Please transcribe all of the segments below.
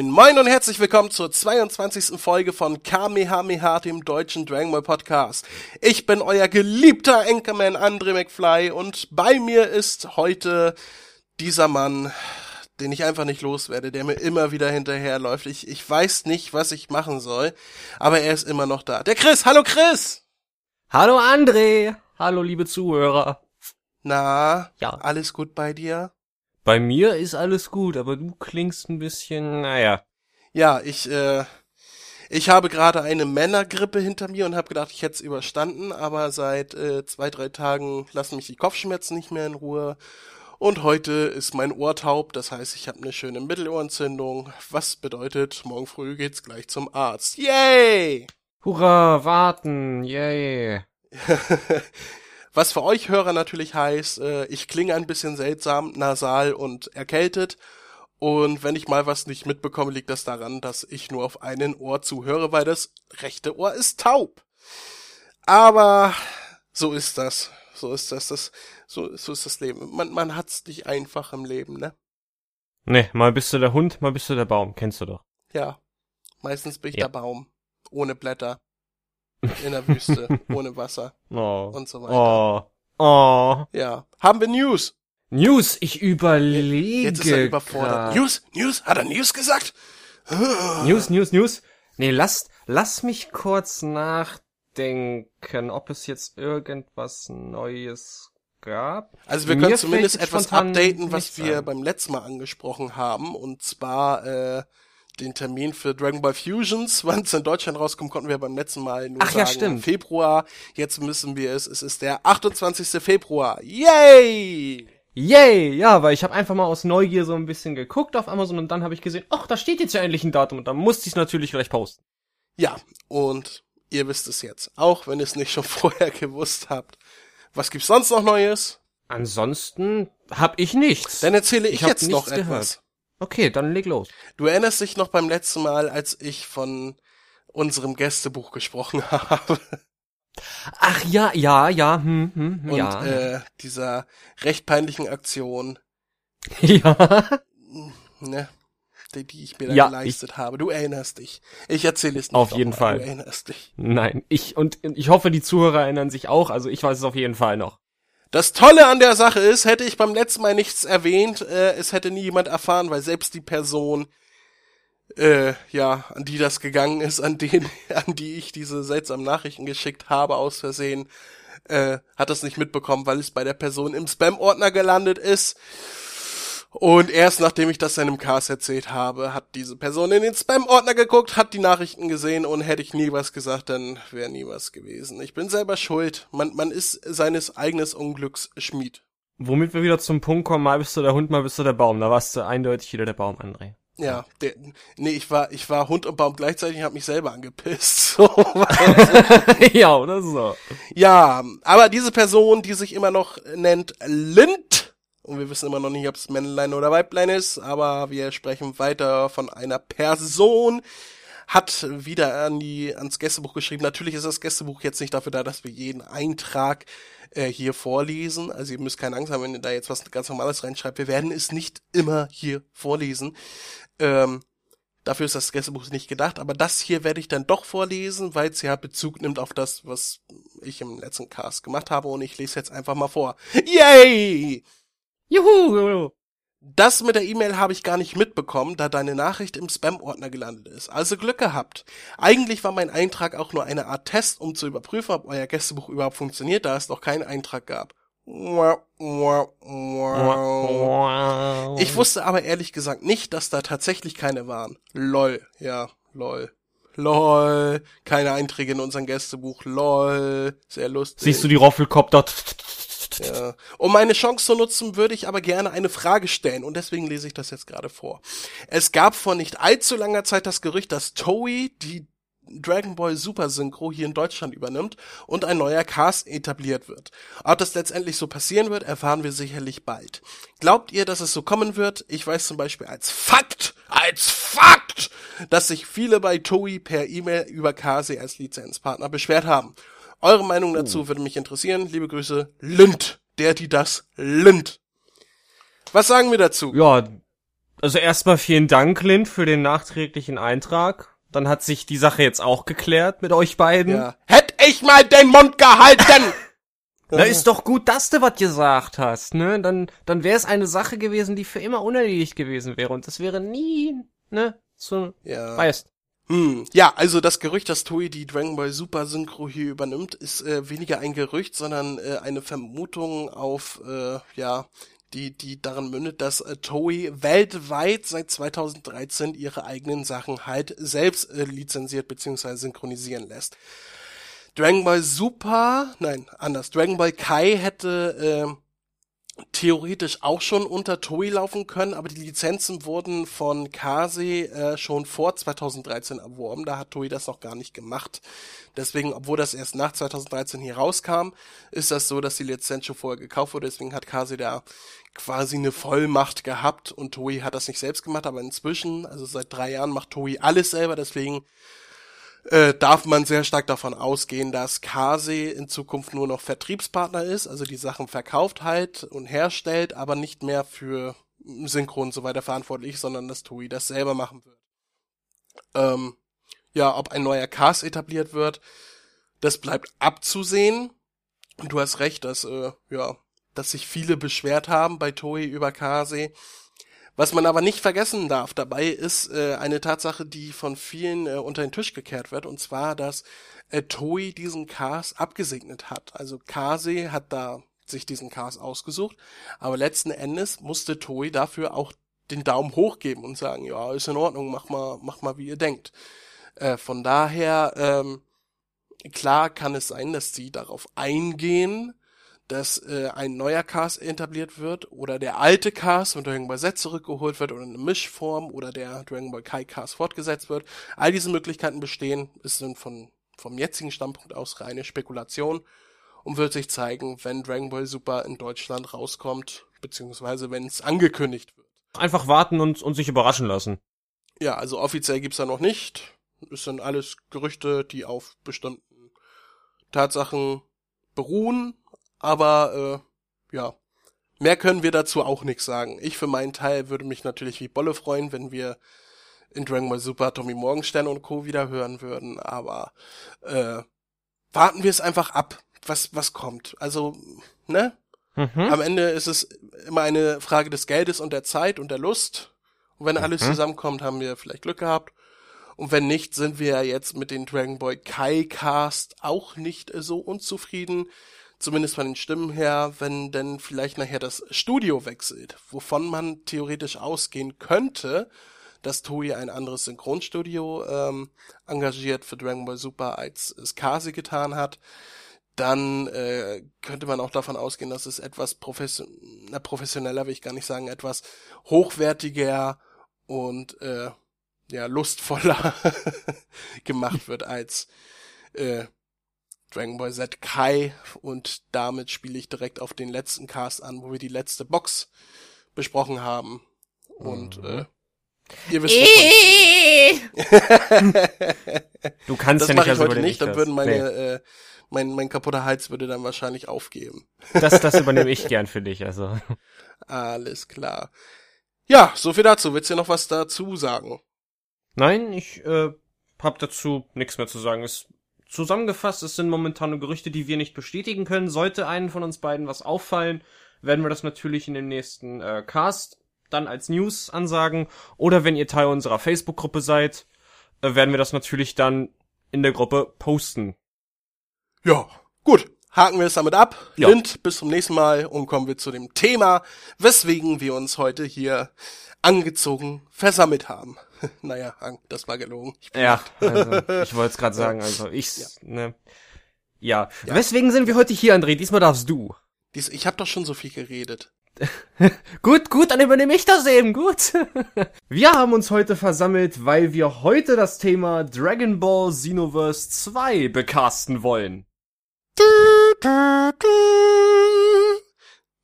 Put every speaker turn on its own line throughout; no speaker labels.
Moin moin und herzlich willkommen zur 22. Folge von Kamehameha, dem deutschen Dragon Ball Podcast. Ich bin euer geliebter Anchorman André McFly und bei mir ist heute dieser Mann, den ich einfach nicht loswerde, der mir immer wieder hinterherläuft. Ich, ich weiß nicht, was ich machen soll, aber er ist immer noch da. Der Chris, hallo Chris!
Hallo André! Hallo liebe Zuhörer!
Na, ja. alles gut bei dir?
Bei mir ist alles gut, aber du klingst ein bisschen, naja.
Ja, ich, äh, ich habe gerade eine Männergrippe hinter mir und habe gedacht, ich hätte es überstanden, aber seit äh, zwei, drei Tagen lassen mich die Kopfschmerzen nicht mehr in Ruhe. Und heute ist mein Ohr taub, das heißt, ich habe eine schöne Mittelohrentzündung, was bedeutet, morgen früh geht's gleich zum Arzt. Yay!
Hurra, warten, yay!
Was für euch Hörer natürlich heißt, äh, ich klinge ein bisschen seltsam, nasal und erkältet. Und wenn ich mal was nicht mitbekomme, liegt das daran, dass ich nur auf einen Ohr zuhöre, weil das rechte Ohr ist taub. Aber so ist das. So ist das. das so, so ist das Leben. Man, man hat's nicht einfach im Leben, ne?
Ne, mal bist du der Hund, mal bist du der Baum. Kennst du doch.
Ja. Meistens bin ich ja. der Baum. Ohne Blätter in der Wüste, ohne Wasser
oh.
und so weiter.
Oh. Oh.
Ja. Haben wir News?
News, ich überlege.
Jetzt ist er überfordert. News, News, hat er News gesagt?
News, News, News. Nee, lass, lass mich kurz nachdenken, ob es jetzt irgendwas Neues gab.
Also wir Mir können zumindest etwas updaten, was wir an. beim letzten Mal angesprochen haben. Und zwar äh, den Termin für Dragon Ball Fusions, wann es in Deutschland rauskommt, konnten wir beim letzten Mal nur
Ach,
sagen
ja, stimmt.
Februar. Jetzt müssen wir es. Es ist der 28. Februar. Yay!
Yay! Ja, weil ich habe einfach mal aus Neugier so ein bisschen geguckt auf Amazon und dann habe ich gesehen, ach, da steht jetzt ja endlich ein Datum und dann musste ich es natürlich gleich posten.
Ja, und ihr wisst es jetzt, auch wenn ihr es nicht schon vorher gewusst habt. Was gibt's sonst noch Neues?
Ansonsten hab ich nichts.
Dann erzähle ich, ich jetzt noch etwas. Gehört.
Okay, dann leg los.
Du erinnerst dich noch beim letzten Mal, als ich von unserem Gästebuch gesprochen habe.
Ach ja, ja, ja, hm, hm,
Und,
ja.
äh, dieser recht peinlichen Aktion.
Ja.
Ne, die, die ich mir da
ja,
geleistet ich, habe. Du erinnerst dich. Ich erzähle es nicht.
Auf jeden
mal.
Fall.
Du erinnerst dich.
Nein, ich und ich hoffe, die Zuhörer erinnern sich auch. Also ich weiß es auf jeden Fall noch.
Das Tolle an der Sache ist, hätte ich beim letzten Mal nichts erwähnt, äh, es hätte nie jemand erfahren, weil selbst die Person, äh, ja, an die das gegangen ist, an den, an die ich diese seltsamen Nachrichten geschickt habe aus Versehen, äh, hat das nicht mitbekommen, weil es bei der Person im Spam-Ordner gelandet ist. Und erst nachdem ich das seinem Cast erzählt habe, hat diese Person in den Spam-Ordner geguckt, hat die Nachrichten gesehen und hätte ich nie was gesagt, dann wäre nie was gewesen. Ich bin selber schuld. Man, man ist seines eigenes Unglücks Schmied.
Womit wir wieder zum Punkt kommen, mal bist du der Hund, mal bist du der Baum. Da warst du eindeutig wieder der Baum, André.
Ja, der, nee, ich war, ich war Hund und Baum gleichzeitig und hab mich selber angepisst. So,
ja, oder so.
Ja, aber diese Person, die sich immer noch nennt Lind, und wir wissen immer noch nicht, ob es Männlein oder Weiblein ist, aber wir sprechen weiter von einer Person, hat wieder an die, ans Gästebuch geschrieben. Natürlich ist das Gästebuch jetzt nicht dafür da, dass wir jeden Eintrag äh, hier vorlesen. Also ihr müsst keine Angst haben, wenn ihr da jetzt was ganz Normales reinschreibt. Wir werden es nicht immer hier vorlesen. Ähm, dafür ist das Gästebuch nicht gedacht. Aber das hier werde ich dann doch vorlesen, weil es ja Bezug nimmt auf das, was ich im letzten Cast gemacht habe. Und ich lese jetzt einfach mal vor. Yay!
Juhu!
Das mit der E-Mail habe ich gar nicht mitbekommen, da deine Nachricht im Spam-Ordner gelandet ist. Also Glück gehabt. Eigentlich war mein Eintrag auch nur eine Art Test, um zu überprüfen, ob euer Gästebuch überhaupt funktioniert, da es noch keinen Eintrag gab. Ich wusste aber ehrlich gesagt nicht, dass da tatsächlich keine waren. Lol, ja, lol. Lol, keine Einträge in unserem Gästebuch. Lol, sehr lustig.
Siehst du die Roffelkopter?
Ja. Um meine Chance zu nutzen, würde ich aber gerne eine Frage stellen und deswegen lese ich das jetzt gerade vor. Es gab vor nicht allzu langer Zeit das Gerücht, dass Toei die Dragon Ball Super Synchro hier in Deutschland übernimmt und ein neuer Cast etabliert wird. Ob das letztendlich so passieren wird, erfahren wir sicherlich bald. Glaubt ihr, dass es so kommen wird? Ich weiß zum Beispiel als Fakt, als Fakt, dass sich viele bei Toei per E-Mail über Kase als Lizenzpartner beschwert haben. Eure Meinung dazu oh. würde mich interessieren. Liebe Grüße, Lünd, der, die das, Lünd. Was sagen wir dazu?
Ja, Also erstmal vielen Dank, Lind, für den nachträglichen Eintrag. Dann hat sich die Sache jetzt auch geklärt mit euch beiden.
Ja. Hätt ich mal den Mund gehalten!
Na, ist doch gut, dass du was gesagt hast, ne? Dann, dann wäre es eine Sache gewesen, die für immer unerledigt gewesen wäre. Und das wäre nie, ne? So,
Ja.
weißt.
Hm, ja, also das Gerücht, dass Toei die Dragon Ball Super Synchro hier übernimmt, ist äh, weniger ein Gerücht, sondern äh, eine Vermutung auf, äh, ja, die, die daran mündet, dass äh, Toei weltweit seit 2013 ihre eigenen Sachen halt selbst äh, lizenziert bzw. synchronisieren lässt. Dragon Ball Super, nein, anders. Dragon Ball Kai hätte äh, theoretisch auch schon unter Toei laufen können, aber die Lizenzen wurden von Kase äh, schon vor 2013 erworben. Da hat Toei das noch gar nicht gemacht. Deswegen, obwohl das erst nach 2013 hier rauskam, ist das so, dass die Lizenz schon vorher gekauft wurde. Deswegen hat Kase da quasi eine Vollmacht gehabt und Toei hat das nicht selbst gemacht, aber inzwischen, also seit drei Jahren macht Toei alles selber. Deswegen äh, darf man sehr stark davon ausgehen, dass Kase in Zukunft nur noch Vertriebspartner ist, also die Sachen verkauft halt und herstellt, aber nicht mehr für Synchron und so weiter verantwortlich, sondern dass Toei das selber machen wird. Ähm, ja, ob ein neuer Cast etabliert wird, das bleibt abzusehen. Und du hast recht, dass, äh, ja, dass sich viele beschwert haben bei Toei über Kase. Was man aber nicht vergessen darf dabei ist äh, eine Tatsache, die von vielen äh, unter den Tisch gekehrt wird, und zwar, dass äh, Toei diesen Cast abgesegnet hat. Also Kase hat da sich diesen Cast ausgesucht, aber letzten Endes musste Toei dafür auch den Daumen hoch geben und sagen, ja, ist in Ordnung, mach mal, mach mal, wie ihr denkt. Äh, von daher, ähm, klar kann es sein, dass sie darauf eingehen, dass äh, ein neuer Cast etabliert wird oder der alte Cast von Dragon Ball Z zurückgeholt wird oder eine Mischform oder der Dragon Ball Kai Cast fortgesetzt wird. All diese Möglichkeiten bestehen, es sind von vom jetzigen Standpunkt aus reine Spekulation und wird sich zeigen, wenn Dragon Ball Super in Deutschland rauskommt, beziehungsweise wenn es angekündigt wird.
Einfach warten und, und sich überraschen lassen.
Ja, also offiziell gibt's da noch nicht. Es sind alles Gerüchte, die auf bestimmten Tatsachen beruhen, aber äh, ja, mehr können wir dazu auch nichts sagen. Ich für meinen Teil würde mich natürlich wie Bolle freuen, wenn wir in Dragon Ball Super Tommy Morgenstern und Co. wieder hören würden, aber äh, warten wir es einfach ab, was was kommt. Also, ne?
Mhm.
Am Ende ist es immer eine Frage des Geldes und der Zeit und der Lust. Und wenn alles
Mhm.
zusammenkommt, haben wir vielleicht Glück gehabt. Und wenn nicht, sind wir ja jetzt mit den Dragon Ball Kai Cast auch nicht so unzufrieden. Zumindest von den Stimmen her, wenn denn vielleicht nachher das Studio wechselt, wovon man theoretisch ausgehen könnte, dass Toei ein anderes Synchronstudio ähm, engagiert für Dragon Ball Super, als es Kasi getan hat dann äh, könnte man auch davon ausgehen, dass es etwas profession professioneller, will ich gar nicht sagen, etwas hochwertiger und äh, ja lustvoller gemacht wird als äh, Dragon Ball Z Kai und damit spiele ich direkt auf den letzten Cast an, wo wir die letzte Box besprochen haben und
Mhm.
äh, ihr wisst
Du kannst
das
ja nicht
mache ich
also
heute nicht,
ich
dann
das.
würden meine,
Nee,
äh, mein, mein kaputter Hals würde dann wahrscheinlich aufgeben.
das, das übernehme ich gern für dich, also.
Alles klar. Ja, so viel dazu. Willst du noch was dazu sagen?
Nein, ich äh, hab dazu nichts mehr zu sagen. Es zusammengefasst, es sind momentane Gerüchte, die wir nicht bestätigen können. Sollte einen von uns beiden was auffallen, werden wir das natürlich in dem nächsten äh, Cast dann als News ansagen. Oder wenn ihr Teil unserer Facebook-Gruppe seid, äh, werden wir das natürlich dann in der Gruppe posten.
Ja, gut. Haken wir es damit ab.
Ja.
Lind, bis zum nächsten Mal und kommen wir zu dem Thema, weswegen wir uns heute hier angezogen versammelt haben. naja, das war gelogen. Bin
Ja, also, ich wollte es gerade sagen, also ich,
Ja.
ne. Ja.
Ja.
Weswegen sind wir heute hier, André? Diesmal darfst du.
Dies, ich habe doch schon so viel geredet.
Gut, gut, dann übernehme ich das eben, gut. wir haben uns heute versammelt, weil wir heute das Thema Dragon Ball Xenoverse 2 bekasten wollen.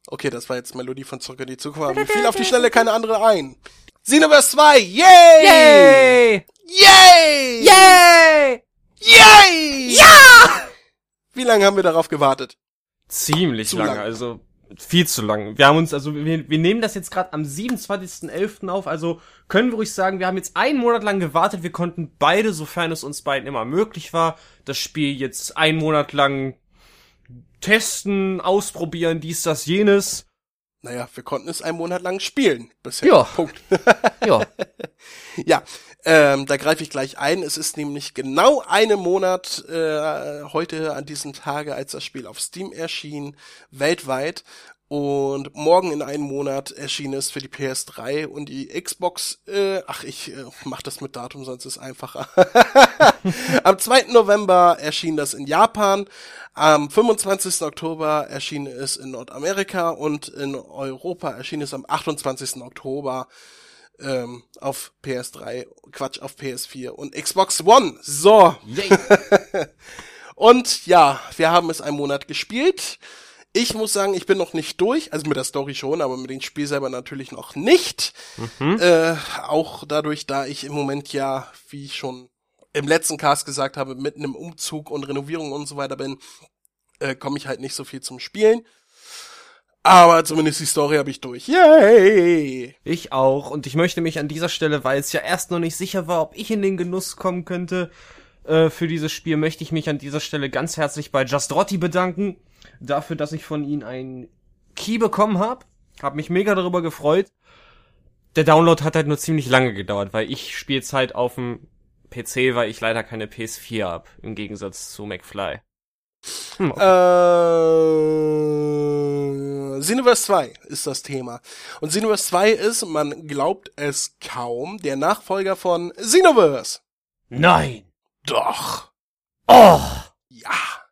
Okay, das war jetzt Melodie von Zurück in die Zukunft. Mir fiel auf die Schnelle keine andere ein. Xenoverse 2, yay!
Yay!
Yay!
Yay!
Yay!
Ja!
Wie lange haben wir darauf gewartet?
Ziemlich
Zu
lange,
lang.
also viel zu lang. Wir haben uns, also wir, wir nehmen das jetzt gerade am 27.11. auf, also können wir ruhig sagen, wir haben jetzt einen Monat lang gewartet, wir konnten beide, sofern es uns beiden immer möglich war, das Spiel jetzt einen Monat lang testen, ausprobieren, dies, das, jenes.
Naja, wir konnten es einen Monat lang spielen bisher.
Ja.
Punkt.
Ja.
ja, ähm, da greife ich gleich ein. Es ist nämlich genau einen Monat äh, heute an diesem Tage, als das Spiel auf Steam erschien, weltweit. Und morgen in einem Monat erschien es für die PS3 und die Xbox. Äh, ach, ich äh, mach das mit Datum, sonst ist es einfacher. Am 2. November erschien das in Japan. Am 25. Oktober erschien es in Nordamerika und in Europa erschien es am 28. Oktober ähm, auf PS3, Quatsch, auf PS4 und Xbox One. So.
Yay.
und ja, wir haben es einen Monat gespielt. Ich muss sagen, ich bin noch nicht durch, also mit der Story schon, aber mit dem Spiel selber natürlich noch nicht. Mhm. Äh, auch dadurch, da ich im Moment ja, wie ich schon im letzten Cast gesagt habe, mitten im Umzug und Renovierung und so weiter bin, äh, komme ich halt nicht so viel zum Spielen. Aber zumindest die Story habe ich durch. Yay!
Ich auch. Und ich möchte mich an dieser Stelle, weil es ja erst noch nicht sicher war, ob ich in den Genuss kommen könnte äh, für dieses Spiel, möchte ich mich an dieser Stelle ganz herzlich bei Just Rotti bedanken. Dafür, dass ich von ihnen ein Key bekommen habe. Hab mich mega darüber gefreut. Der Download hat halt nur ziemlich lange gedauert, weil ich spiele halt auf dem PC, weil ich leider keine PS4 hab, im Gegensatz zu McFly.
Hm, okay. äh, Xenoverse 2 ist das Thema. Und Xenoverse 2 ist, man glaubt es kaum, der Nachfolger von Xenoverse.
Nein.
Doch.
Oh.
Ja.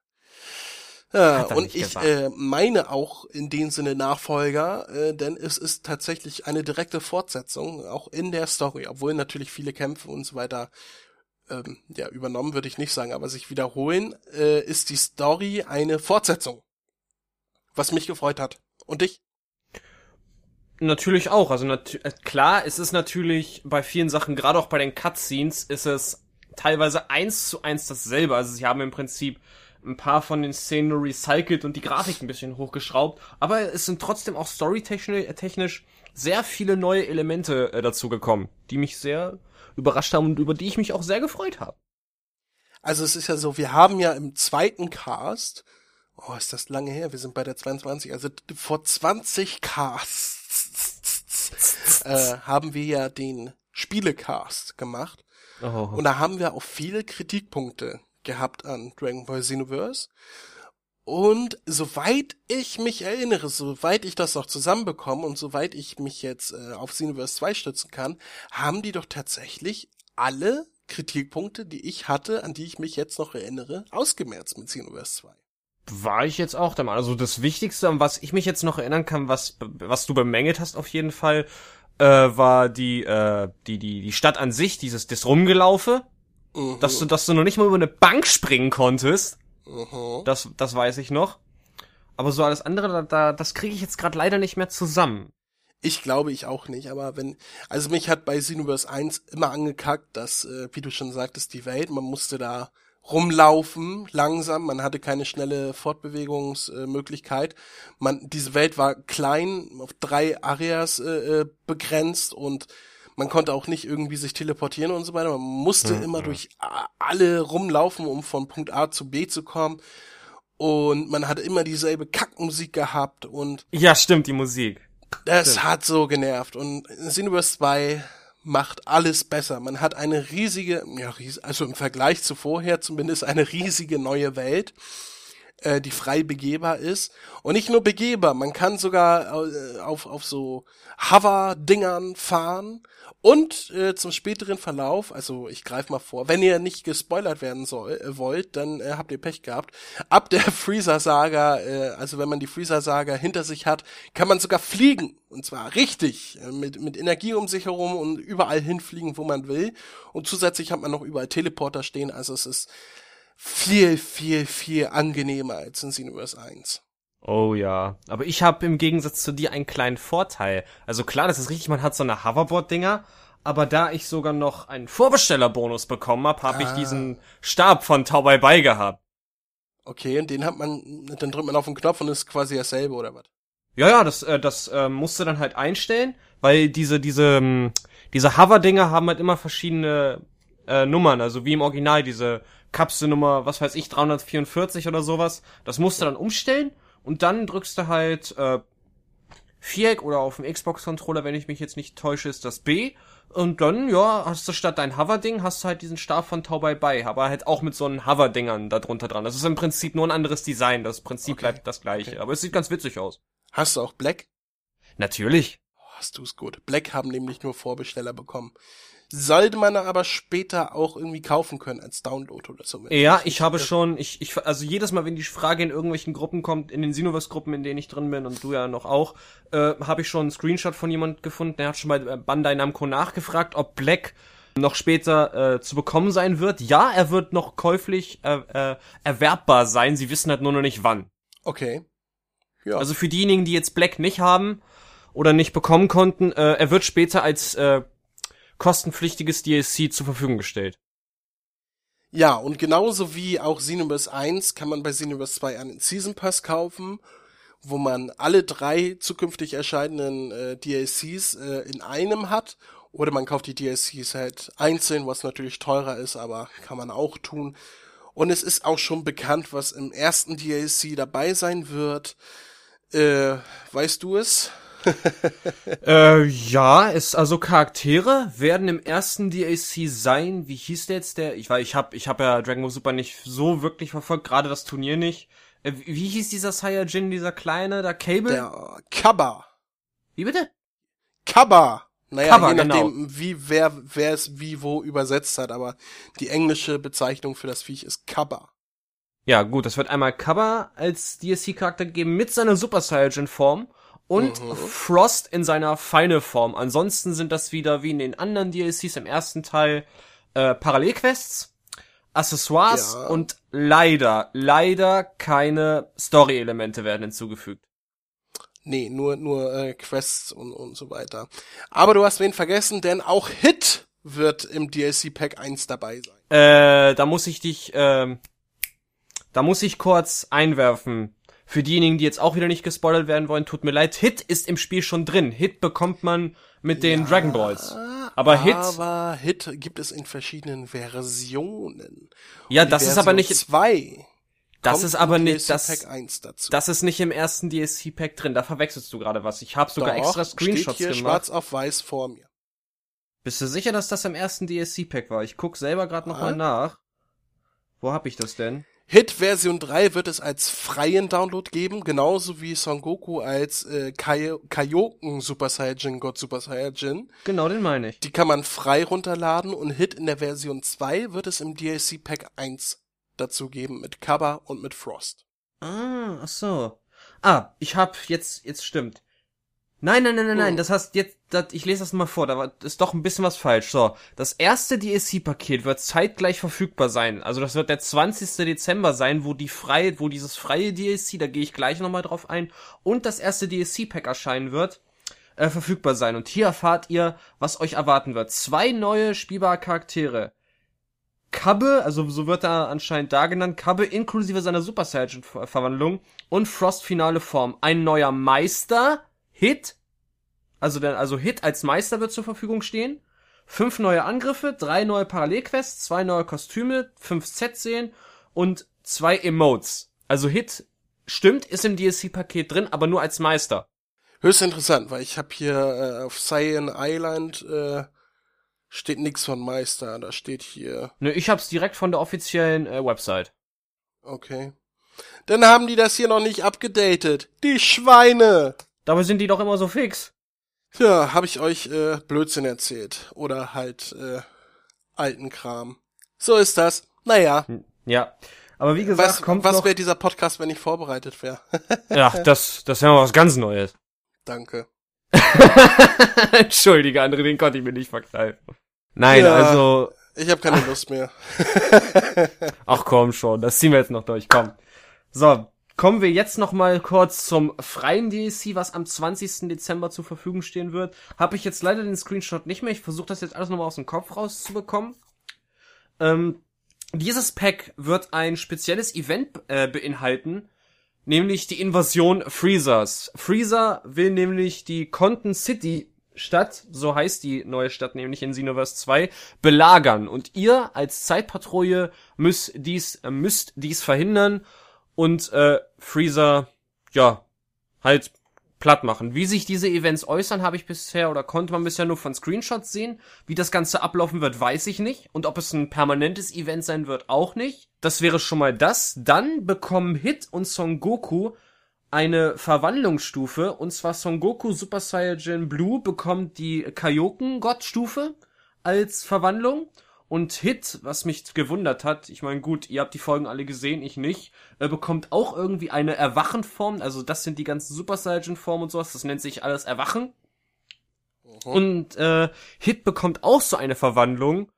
Ja, und ich äh, meine auch in dem Sinne Nachfolger, äh, denn es ist tatsächlich eine direkte Fortsetzung, auch in der Story, obwohl natürlich viele Kämpfe und so weiter ähm, ja, übernommen würde ich nicht sagen, aber sich wiederholen, äh, ist die Story eine Fortsetzung. Was mich gefreut hat. Und dich?
Natürlich auch. Also nat äh, klar, es ist natürlich bei vielen Sachen, gerade auch bei den Cutscenes, ist es teilweise eins zu eins dasselbe. Also sie haben im Prinzip ein paar von den Szenen nur recycelt und die Grafik ein bisschen hochgeschraubt, aber es sind trotzdem auch storytechnisch sehr viele neue Elemente äh, dazu gekommen, die mich sehr überrascht haben und über die ich mich auch sehr gefreut habe.
Also es ist ja so, wir haben ja im zweiten Cast, oh, ist das lange her, wir sind bei der 22, also vor 20 Casts äh, haben wir ja den Spielecast gemacht. Oh. Und da haben wir auch viele Kritikpunkte gehabt an Dragon Ball Xenoverse. Und soweit ich mich erinnere, soweit ich das noch zusammenbekomme und soweit ich mich jetzt äh, auf Xenoverse 2 stützen kann, haben die doch tatsächlich alle Kritikpunkte, die ich hatte, an die ich mich jetzt noch erinnere, ausgemerzt mit Xenoverse 2.
War ich jetzt auch der Meinung. Also das Wichtigste, an was ich mich jetzt noch erinnern kann, was, was du bemängelt hast auf jeden Fall, äh, war die, äh, die, die, die Stadt an sich, dieses, das Rumgelaufe. Mhm. Dass du, dass du noch nicht mal über eine Bank springen konntest. Mhm. Das, das weiß ich noch. Aber so alles andere, da, da das kriege ich jetzt gerade leider nicht mehr zusammen.
Ich glaube ich auch nicht, aber wenn, also mich hat bei Xenoverse 1 immer angekackt, dass, äh, wie du schon sagtest, die Welt, man musste da rumlaufen, langsam, man hatte keine schnelle Fortbewegungsmöglichkeit. man, diese Welt war klein, auf drei Areas äh, äh begrenzt und man konnte auch nicht irgendwie sich teleportieren und so weiter. Man musste mhm. immer durch alle rumlaufen, um von Punkt A zu B zu kommen. Und man hatte immer dieselbe Kackmusik gehabt und.
Ja, stimmt, die Musik.
Das stimmt. hat so genervt. Und Xenoverse 2 macht alles besser. Man hat eine riesige, ja, also im Vergleich zu vorher zumindest eine riesige neue Welt äh, die frei begehbar ist. Und nicht nur begehbar, man kann sogar äh, auf, auf so Hover-Dingern fahren. Und äh, zum späteren Verlauf, also ich greife mal vor, wenn ihr nicht gespoilert werden soll, äh, wollt, dann äh, habt ihr Pech gehabt. Ab der Freezer-Saga, äh, also wenn man die Freezer-Saga hinter sich hat, kann man sogar fliegen. Und zwar richtig, äh, mit, mit Energie um sich herum und überall hinfliegen, wo man will. Und zusätzlich hat man noch überall Teleporter stehen, also es ist viel, viel, viel angenehmer als in Xenoverse 1.
Oh ja, aber ich habe im Gegensatz zu dir einen kleinen Vorteil. Also klar, das ist richtig, man hat so eine Hoverboard-Dinger, aber da ich sogar noch einen Vorbestellerbonus bekommen habe, habe ah. ich diesen Stab von Tau Bye Bye gehabt.
Okay, und den hat man, dann drückt man auf den Knopf und ist quasi dasselbe oder was?
Ja, ja, das, äh, das äh, musst du dann halt einstellen, weil diese, diese, ähm, diese Hover-Dinger haben halt immer verschiedene äh, Nummern, also wie im Original diese Kapselnummer, was weiß ich, 344 oder sowas. Das musst du dann umstellen und dann drückst du halt äh, Viereck oder auf dem Xbox-Controller, wenn ich mich jetzt nicht täusche, ist das B. Und dann, ja, hast du statt dein Hover-Ding, hast du halt diesen Stab von Tau bei aber halt auch mit so einen Hover-Dingern da drunter dran. Das ist im Prinzip nur ein anderes Design, das Prinzip
Okay,
bleibt das gleiche.
okay.
Aber es sieht ganz witzig aus.
Hast du auch Black?
Natürlich.
Oh, Hast du's gut. Black haben nämlich nur Vorbesteller bekommen. Sollte man aber später auch irgendwie kaufen können als Download oder so.
Ja, ich habe schon, ich, ich, also jedes Mal, wenn die Frage in irgendwelchen Gruppen kommt, in den Sinovers-Gruppen, in denen ich drin bin und du ja noch auch, äh, habe ich schon einen Screenshot von jemand gefunden, der hat schon bei äh, Bandai Namco nachgefragt, ob Black noch später äh, zu bekommen sein wird. Ja, er wird noch käuflich äh, äh, erwerbbar sein, sie wissen halt nur noch nicht wann.
Okay. Ja.
Also für diejenigen, die jetzt Black nicht haben oder nicht bekommen konnten, äh, er wird später als äh, kostenpflichtiges DLC zur Verfügung gestellt.
Ja, und genauso wie auch Xenoverse 1 kann man bei Xenoverse 2 einen Season Pass kaufen, wo man alle drei zukünftig erscheinenden äh, DLCs äh, in einem hat. Oder man kauft die DLCs halt einzeln, was natürlich teurer ist, aber kann man auch tun. Und es ist auch schon bekannt, was im ersten DLC dabei sein wird. Äh, weißt du es?
Äh, ja, es also Charaktere werden im ersten DLC sein. Wie hieß der jetzt der? Ich weiß, ich habe ich hab ja Dragon Ball Super nicht so wirklich verfolgt, gerade das Turnier nicht. Äh, wie hieß dieser Saiyajin, dieser kleine, der Cable?
Der Kaba.
Wie bitte?
Kaba. Naja,
Kaba,
je
genau.
nachdem, wie, wer, wer es wie wo übersetzt hat, aber die englische Bezeichnung für das Viech ist Kaba.
Ja, gut, das wird einmal Kaba als DLC-Charakter geben mit seiner Super Saiyajin Form und
Mhm.
Frost in seiner Final Form. Ansonsten sind das wieder wie in den anderen DLCs im ersten Teil äh, Parallelquests, Accessoires
Ja.
und leider, leider keine Story-Elemente werden hinzugefügt.
Nee, nur, nur äh, Quests und, und so weiter. Aber du hast wen vergessen, denn auch Hit wird im DLC Pack 1 dabei sein.
Äh, da muss ich dich, ähm, da muss ich kurz einwerfen. Für diejenigen, die jetzt auch wieder nicht gespoilert werden wollen, tut mir leid. Hit ist im Spiel schon drin. Hit bekommt man mit den Dragon Balls. Aber Hit,
Aber Hit gibt es in verschiedenen Versionen.
ja, das ist aber
Version
nicht,
2
das ist aber nicht,
DLC
das,
Pack 1 dazu.
das ist nicht im ersten DLC-Pack drin. Da verwechselst du gerade was. Ich habe sogar
Doch,
extra
steht
Screenshots
hier
gemacht.
schwarz auf weiß vor mir.
Bist du sicher, dass das im ersten DLC-Pack war? Ich guck selber gerade noch
Ja.
mal nach. Wo hab ich das denn?
Hit Version 3 wird es als freien Download geben, genauso wie Son Goku als äh, Kai Kaioken Super Saiyajin God Super Saiyajin.
Genau, den meine ich.
Die kann man frei runterladen und Hit in der Version 2 wird es im DLC Pack 1 dazu geben mit Kaba und mit Frost.
Ah, ach so. Ah, ich hab jetzt, jetzt stimmt. Nein, nein, nein, nein, nein, das heißt jetzt, das, ich lese das mal vor, da war, ist doch ein bisschen was falsch. So, das erste DLC-Paket wird zeitgleich verfügbar sein. Also das wird der 20. Dezember sein, wo die freie, wo dieses freie DLC, da gehe ich gleich nochmal drauf ein, und das erste DLC-Pack erscheinen wird, äh, verfügbar sein. Und hier erfahrt ihr, was euch erwarten wird. Zwei neue spielbare Charaktere. Kabbe, also so wird er anscheinend da genannt, Kabbe inklusive seiner Super Saiyan Verwandlung und Frost finale Form. Ein neuer Meister, Hit, also der, also Hit als Meister wird zur Verfügung stehen. Fünf neue Angriffe, drei neue Parallelquests, zwei neue Kostüme, fünf Z-Szenen und zwei Emotes. Also Hit stimmt, ist im DLC-Paket drin, aber nur als Meister.
Höchst interessant, weil ich habe hier äh, auf Cyan Island äh, steht nix von Meister, da steht hier,
Ne, ich hab's direkt von der offiziellen äh, Website.
okay. Dann haben die das hier noch nicht abgedatet. Die Schweine!
Dabei sind die doch immer so fix.
Ja, habe ich euch äh, Blödsinn erzählt. Oder halt äh, alten Kram. So ist das. Naja,
Ja. Aber wie gesagt,
was,
kommt
was wäre dieser Podcast, wenn ich vorbereitet wäre?
Ja, das, das wäre mal was ganz Neues.
Danke.
Entschuldige, André, den konnte ich mir nicht verkneifen. Nein,
Ja.
also,
Ich habe keine Lust mehr.
ach komm schon, das ziehen wir jetzt noch durch, komm. So, kommen wir jetzt noch mal kurz zum freien DLC, was am 20. Dezember zur Verfügung stehen wird. Habe ich jetzt leider den Screenshot nicht mehr. Ich versuche das jetzt alles nochmal aus dem Kopf rauszubekommen. Ähm, dieses Pack wird ein spezielles Event äh, beinhalten, nämlich die Invasion Freezers. Freezer will nämlich die Conton City Stadt, so heißt die neue Stadt nämlich in Xenoverse 2, belagern. Und ihr als Zeitpatrouille müsst dies, äh, müsst dies verhindern und äh, Freezer, ja, halt platt machen. Wie sich diese Events äußern, habe ich bisher oder konnte man bisher nur von Screenshots sehen. Wie das Ganze ablaufen wird, weiß ich nicht. Und ob es ein permanentes Event sein wird, auch nicht. Das wäre schon mal das. Dann bekommen Hit und Son Goku eine Verwandlungsstufe und zwar Son Goku Super Saiyan Blue bekommt die Kaioken Gottstufe als Verwandlung und Hit, was mich gewundert hat, ich meine gut, ihr habt die Folgen alle gesehen, ich nicht, äh, bekommt auch irgendwie eine Erwachenform, also das sind die ganzen Super Saiyan Formen und sowas, das nennt sich alles Erwachen. Mhm. Und äh, Hit bekommt auch so eine Verwandlung.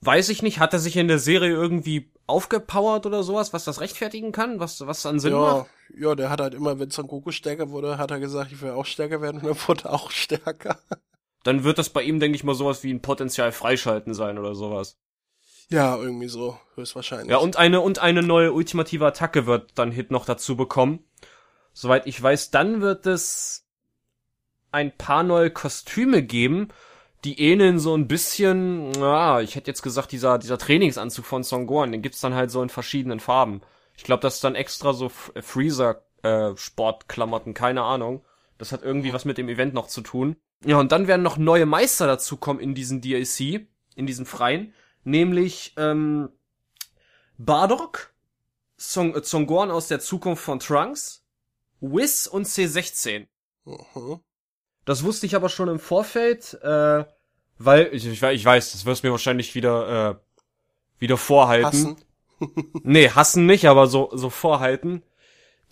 Weiß ich nicht, hat er sich in der Serie irgendwie aufgepowert oder sowas, was das rechtfertigen kann, was was an Sinn
ja,
macht?
Ja, der hat halt immer, wenn Son Goku stärker wurde, hat er gesagt, ich will auch stärker werden und er wurde auch stärker.
Dann wird das bei ihm, denke ich mal, sowas wie ein Potenzial freischalten sein oder sowas.
Ja, irgendwie so, höchstwahrscheinlich.
Ja, und eine und eine neue ultimative Attacke wird dann Hit noch dazu bekommen. Soweit ich weiß, dann wird es ein paar neue Kostüme geben, die ähneln so ein bisschen, na, ich hätte jetzt gesagt, dieser, dieser Trainingsanzug von Son Gohan, den gibt's dann halt so in verschiedenen Farben. Ich glaube, das ist dann extra so Freezer äh, Sportklamotten, keine Ahnung. Das hat irgendwie was mit dem Event noch zu tun. Ja, und dann werden noch neue Meister dazukommen in diesen DLC, in diesen freien, nämlich ähm, Bardock, Song, äh, Songoran aus der Zukunft von Trunks, Whis und C16. Mhm. Das wusste ich aber schon im Vorfeld, äh, weil ich, ich, ich weiß, das wirst mir wahrscheinlich wieder äh, wieder vorhalten. Hassen? nee, hassen nicht, aber so so vorhalten.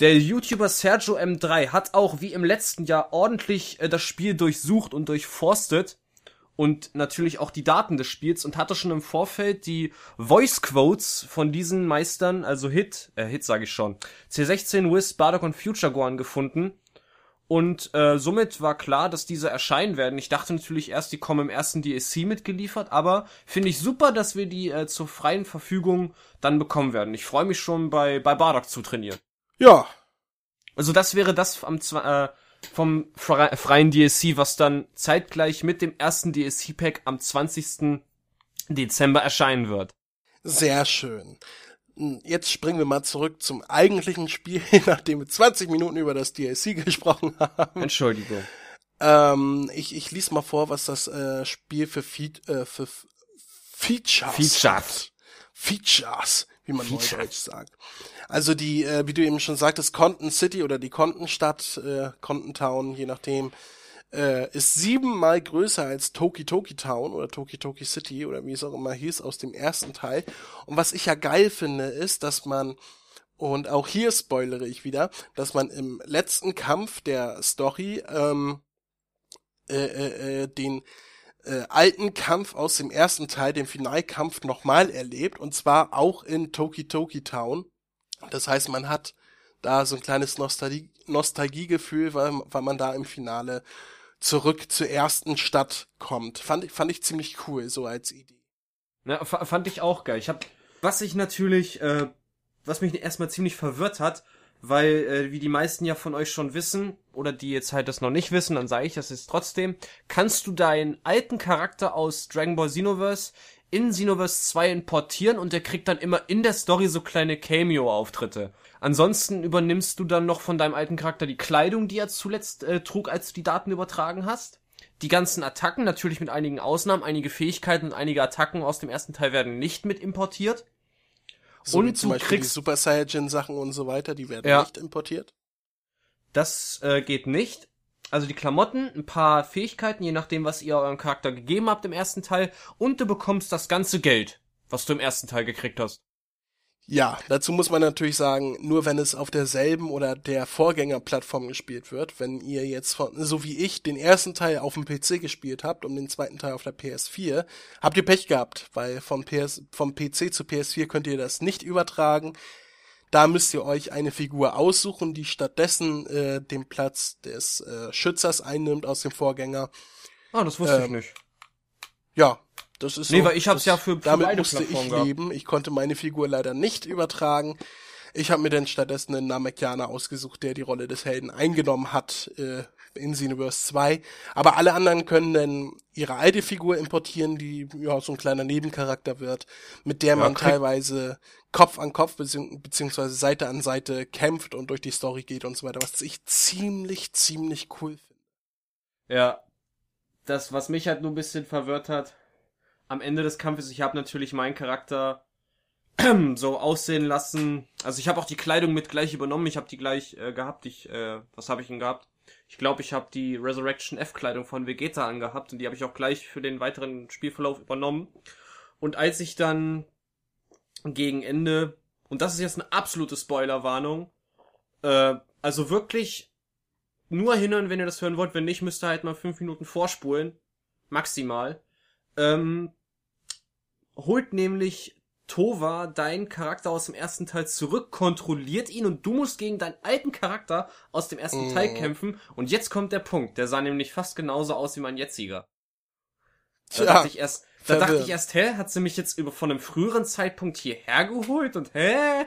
Der YouTuber Sergio M3 hat auch wie im letzten Jahr ordentlich äh, das Spiel durchsucht und durchforstet und natürlich auch die Daten des Spiels und hatte schon im Vorfeld die Voice Quotes von diesen Meistern, also Hit, äh, Hit sage ich schon, C16, Wiz, Bardock und Future Gohan gefunden und äh, somit war klar, dass diese erscheinen werden. Ich dachte natürlich erst, die kommen im ersten DSC mitgeliefert, aber finde ich super, dass wir die äh, zur freien Verfügung dann bekommen werden. Ich freue mich schon bei, bei Bardock zu trainieren.
Ja.
Also das wäre das am äh, vom freien DSC, was dann zeitgleich mit dem ersten DSC-Pack am 20. Dezember erscheinen wird.
Sehr schön. Hm, jetzt springen wir mal zurück zum eigentlichen Spiel, nachdem wir 20 Minuten über das DLC gesprochen haben.
Entschuldigung.
Ähm, ich, ich lese mal vor, was das äh, Spiel für, Fe äh, für Features
Features. Hat.
Features, wie man Feature. neudeutsch sagt. Also die, äh, wie du eben schon sagtest, Content City oder die Content Stadt, äh, Content Town, je nachdem, äh, ist siebenmal größer als Toki Toki Town oder Toki Toki City oder wie es auch immer hieß aus dem ersten Teil. Und was ich ja geil finde, ist, dass man und auch hier spoilere ich wieder, dass man im letzten Kampf der Story ähm, äh, äh, äh den äh, alten Kampf aus dem ersten Teil, den Finalkampf, nochmal erlebt. Und zwar auch in Toki Toki Town. Das heißt, man hat da so ein kleines Nostalgie Nostalgiegefühl, weil, weil man da im Finale zurück zur ersten Stadt kommt. Fand ich, fand ich ziemlich cool, so als Idee.
Ja, fand ich auch geil. Ich hab, was ich natürlich, äh, was mich erstmal ziemlich verwirrt hat, weil, äh, wie die meisten ja von euch schon wissen, oder die jetzt halt das noch nicht wissen, dann sage ich das jetzt trotzdem, kannst du deinen alten Charakter aus Dragon Ball Xenoverse in Xenoverse 2 importieren und der kriegt dann immer in der Story so kleine Cameo-Auftritte. Ansonsten übernimmst du dann noch von deinem alten Charakter die Kleidung, die er zuletzt äh, trug, als du die Daten übertragen hast. Die ganzen Attacken, natürlich mit einigen Ausnahmen, einige Fähigkeiten und einige Attacken aus dem ersten Teil werden nicht mit importiert.
So und zum Beispiel kriegst, die Super Saiyajin Sachen und so weiter, die werden ja, nicht importiert.
Das äh, geht nicht. Also die Klamotten, ein paar Fähigkeiten, je nachdem, was ihr eurem Charakter gegeben habt im ersten Teil, und du bekommst das ganze Geld, was du im ersten Teil gekriegt hast.
Ja, dazu muss man natürlich sagen, nur wenn es auf derselben oder der Vorgängerplattform gespielt wird, wenn ihr jetzt von, so wie ich, den ersten Teil auf dem PC gespielt habt und den zweiten Teil auf der PS4, habt ihr Pech gehabt, weil vom, PS, vom PC zu PS4 könnt ihr das nicht übertragen. Da müsst ihr euch eine Figur aussuchen, die stattdessen äh, den Platz des äh, Schützers einnimmt aus dem Vorgänger.
Ah, das wusste ähm, ich nicht.
Ja, das ist
Nee, so, weil ich hab's ja für, für
damit musste ich gehabt. leben. Ich konnte meine Figur leider nicht übertragen. Ich habe mir dann stattdessen einen Namekianer ausgesucht, der die Rolle des Helden eingenommen hat äh, in Xenoverse 2. Aber alle anderen können dann ihre alte Figur importieren, die ja so ein kleiner Nebencharakter wird, mit der man
okay.
teilweise Kopf an Kopf bezieh beziehungsweise Seite an Seite kämpft und durch die Story geht und so weiter, was ich ziemlich, ziemlich cool finde.
Ja. Das, was mich halt nur ein bisschen verwirrt hat, am Ende des Kampfes, ich habe natürlich meinen Charakter so aussehen lassen. Also ich habe auch die Kleidung mit gleich übernommen. Ich habe die gleich äh, gehabt. Ich, äh, was habe ich denn gehabt? Ich glaube, ich habe die Resurrection F-Kleidung von Vegeta angehabt und die habe ich auch gleich für den weiteren Spielverlauf übernommen. Und als ich dann gegen Ende, und das ist jetzt eine absolute Spoilerwarnung, äh, also wirklich nur hinhören, wenn ihr das hören wollt. Wenn nicht, müsst ihr halt mal fünf Minuten vorspulen. Maximal. Ähm, holt nämlich Tova deinen Charakter aus dem ersten Teil zurück, kontrolliert ihn und du musst gegen deinen alten Charakter aus dem ersten
Mhm.
Teil kämpfen. Und jetzt kommt der Punkt. Der sah nämlich fast genauso aus wie mein jetziger. Da
Tja,
dachte ich erst, da dachte ich erst, hä, hat sie mich jetzt über von einem früheren Zeitpunkt hierher geholt und hä?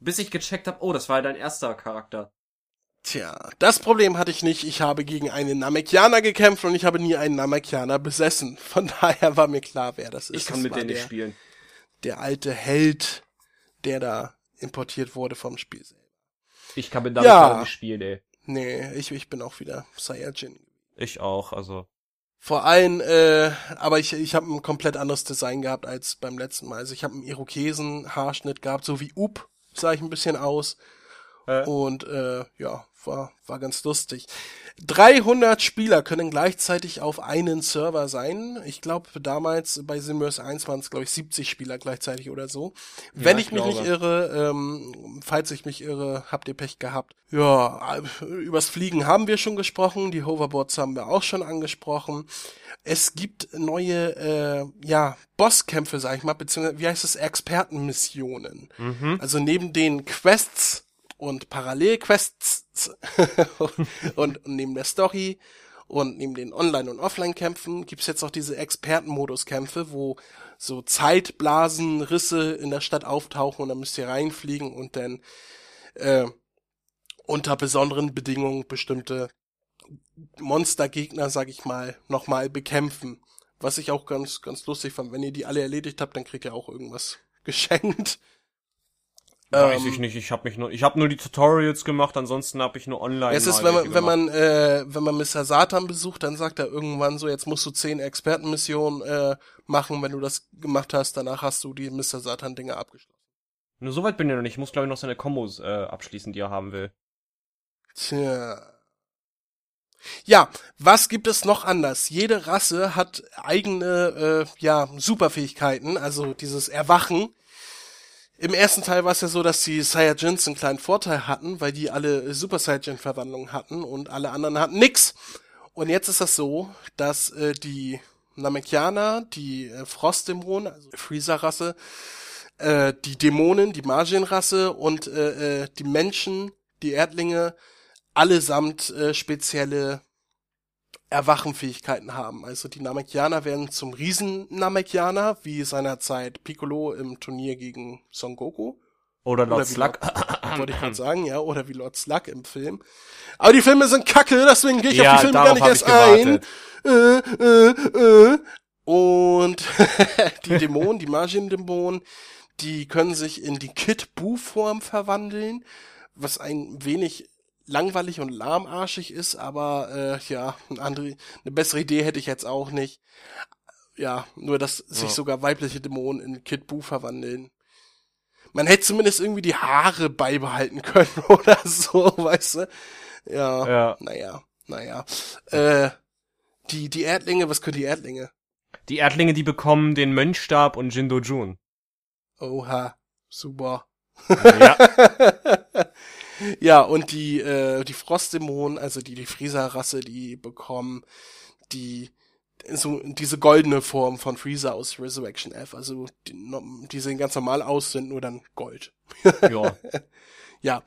Bis ich gecheckt habe, oh, das war dein erster Charakter.
Tja, das Problem hatte ich nicht. Ich habe gegen einen Namekianer gekämpft und ich habe nie einen Namekianer besessen. Von daher war mir klar, wer das ist.
Ich kann
Das
mit denen nicht spielen.
der alte Held, der da importiert wurde vom Spiel selber.
Ich kann mit
damit Ja.
nicht spielen, ey.
Nee, ich, ich bin auch wieder Saiyajin.
Ich auch, also.
Vor allem, äh, aber ich, ich habe ein komplett anderes Design gehabt als beim letzten Mal. Also ich habe einen Irokesen-Haarschnitt gehabt, so wie Up sah ich ein bisschen aus.
Äh.
Und äh, ja, war, war ganz lustig. 300 Spieler können gleichzeitig auf einen Server sein. Ich glaube, damals bei Simverse 1 waren es, glaube ich, 70 Spieler gleichzeitig oder so. Wenn
ich
ich mich
glaube.
nicht irre, ähm, falls ich mich irre, habt ihr Pech gehabt. Ja, übers Fliegen haben wir schon gesprochen, die Hoverboards haben wir auch schon angesprochen. Es gibt neue, äh, ja, Bosskämpfe, sag ich mal, beziehungsweise, wie heißt es, Expertenmissionen.
Mhm.
Also neben den Quests und Parallelquests und, und neben der Story und neben den Online- und Offline-Kämpfen gibt's jetzt auch diese Expertenmodus-Kämpfe, wo so Zeitblasen, Risse in der Stadt auftauchen und dann müsst ihr reinfliegen und dann äh, unter besonderen Bedingungen bestimmte Monstergegner, sag ich mal, nochmal bekämpfen. Was ich auch ganz, ganz lustig fand. Wenn ihr die alle erledigt habt, dann kriegt ihr auch irgendwas geschenkt.
Weiß
Ähm,
ich nicht, ich habe mich nur, ich habe nur die Tutorials gemacht, ansonsten habe ich nur online.
Es ist, wenn man, wenn man, äh, wenn man Mr. Satan besucht, dann sagt er irgendwann so, jetzt musst du zehn Expertenmissionen äh, machen. Wenn du das gemacht hast, danach hast du die Mr. Satan-Dinger abgeschlossen.
Nur so weit bin ich noch nicht. Ich muss glaube ich noch seine Kombos äh, abschließen, die er haben will.
Tja. Ja, was gibt es noch anders? Jede Rasse hat eigene, äh, ja, Superfähigkeiten, also dieses Erwachen. Im ersten Teil war es ja so, dass die Saiyajins einen kleinen Vorteil hatten, weil die alle Super Saiyajin-Verwandlungen hatten und alle anderen hatten nix. Und jetzt ist das so, dass äh, die Namekianer, die äh, Frostdämonen, also Freezer-Rasse, äh, die Dämonen, die Majin-Rasse und äh, äh, die Menschen, die Erdlinge, allesamt äh, spezielle Erwachenfähigkeiten haben. Also die Namekianer werden zum Riesen-Namekianer, wie seinerzeit Piccolo im Turnier gegen Son Goku.
Oder
Oder
Lord
wie
Slug.
Wollte ich gerade sagen, ja, oder wie Lord Slug im Film. Aber die Filme sind kacke, deswegen gehe ich
Ja,
auf die Filme gar nicht erst ein. Äh, äh, äh. Und die Dämonen, die Majin-Dämonen, die können sich in die Kid Buu-Form verwandeln, was ein wenig langweilig und lahmarschig ist, aber äh, ja, eine andere, eine bessere Idee hätte ich jetzt auch nicht. Ja, nur dass sich
Ja.
sogar weibliche Dämonen in Kid Buu verwandeln. Man hätte zumindest irgendwie die Haare beibehalten können oder so, weißt du? Ja,
Ja.
naja, naja. Äh, die, die Erdlinge, was können die Erdlinge?
Die Erdlinge, die bekommen den Mönchstab und Jindo Jun.
Oha, super.
Ja.
ja, und die, äh, die Frostdämonen, also die, die Freezer-Rasse, die bekommen die, so, diese goldene Form von Freezer aus Resurrection F. Also, die, die sehen ganz normal aus, sind nur dann Gold.
ja.
Ja.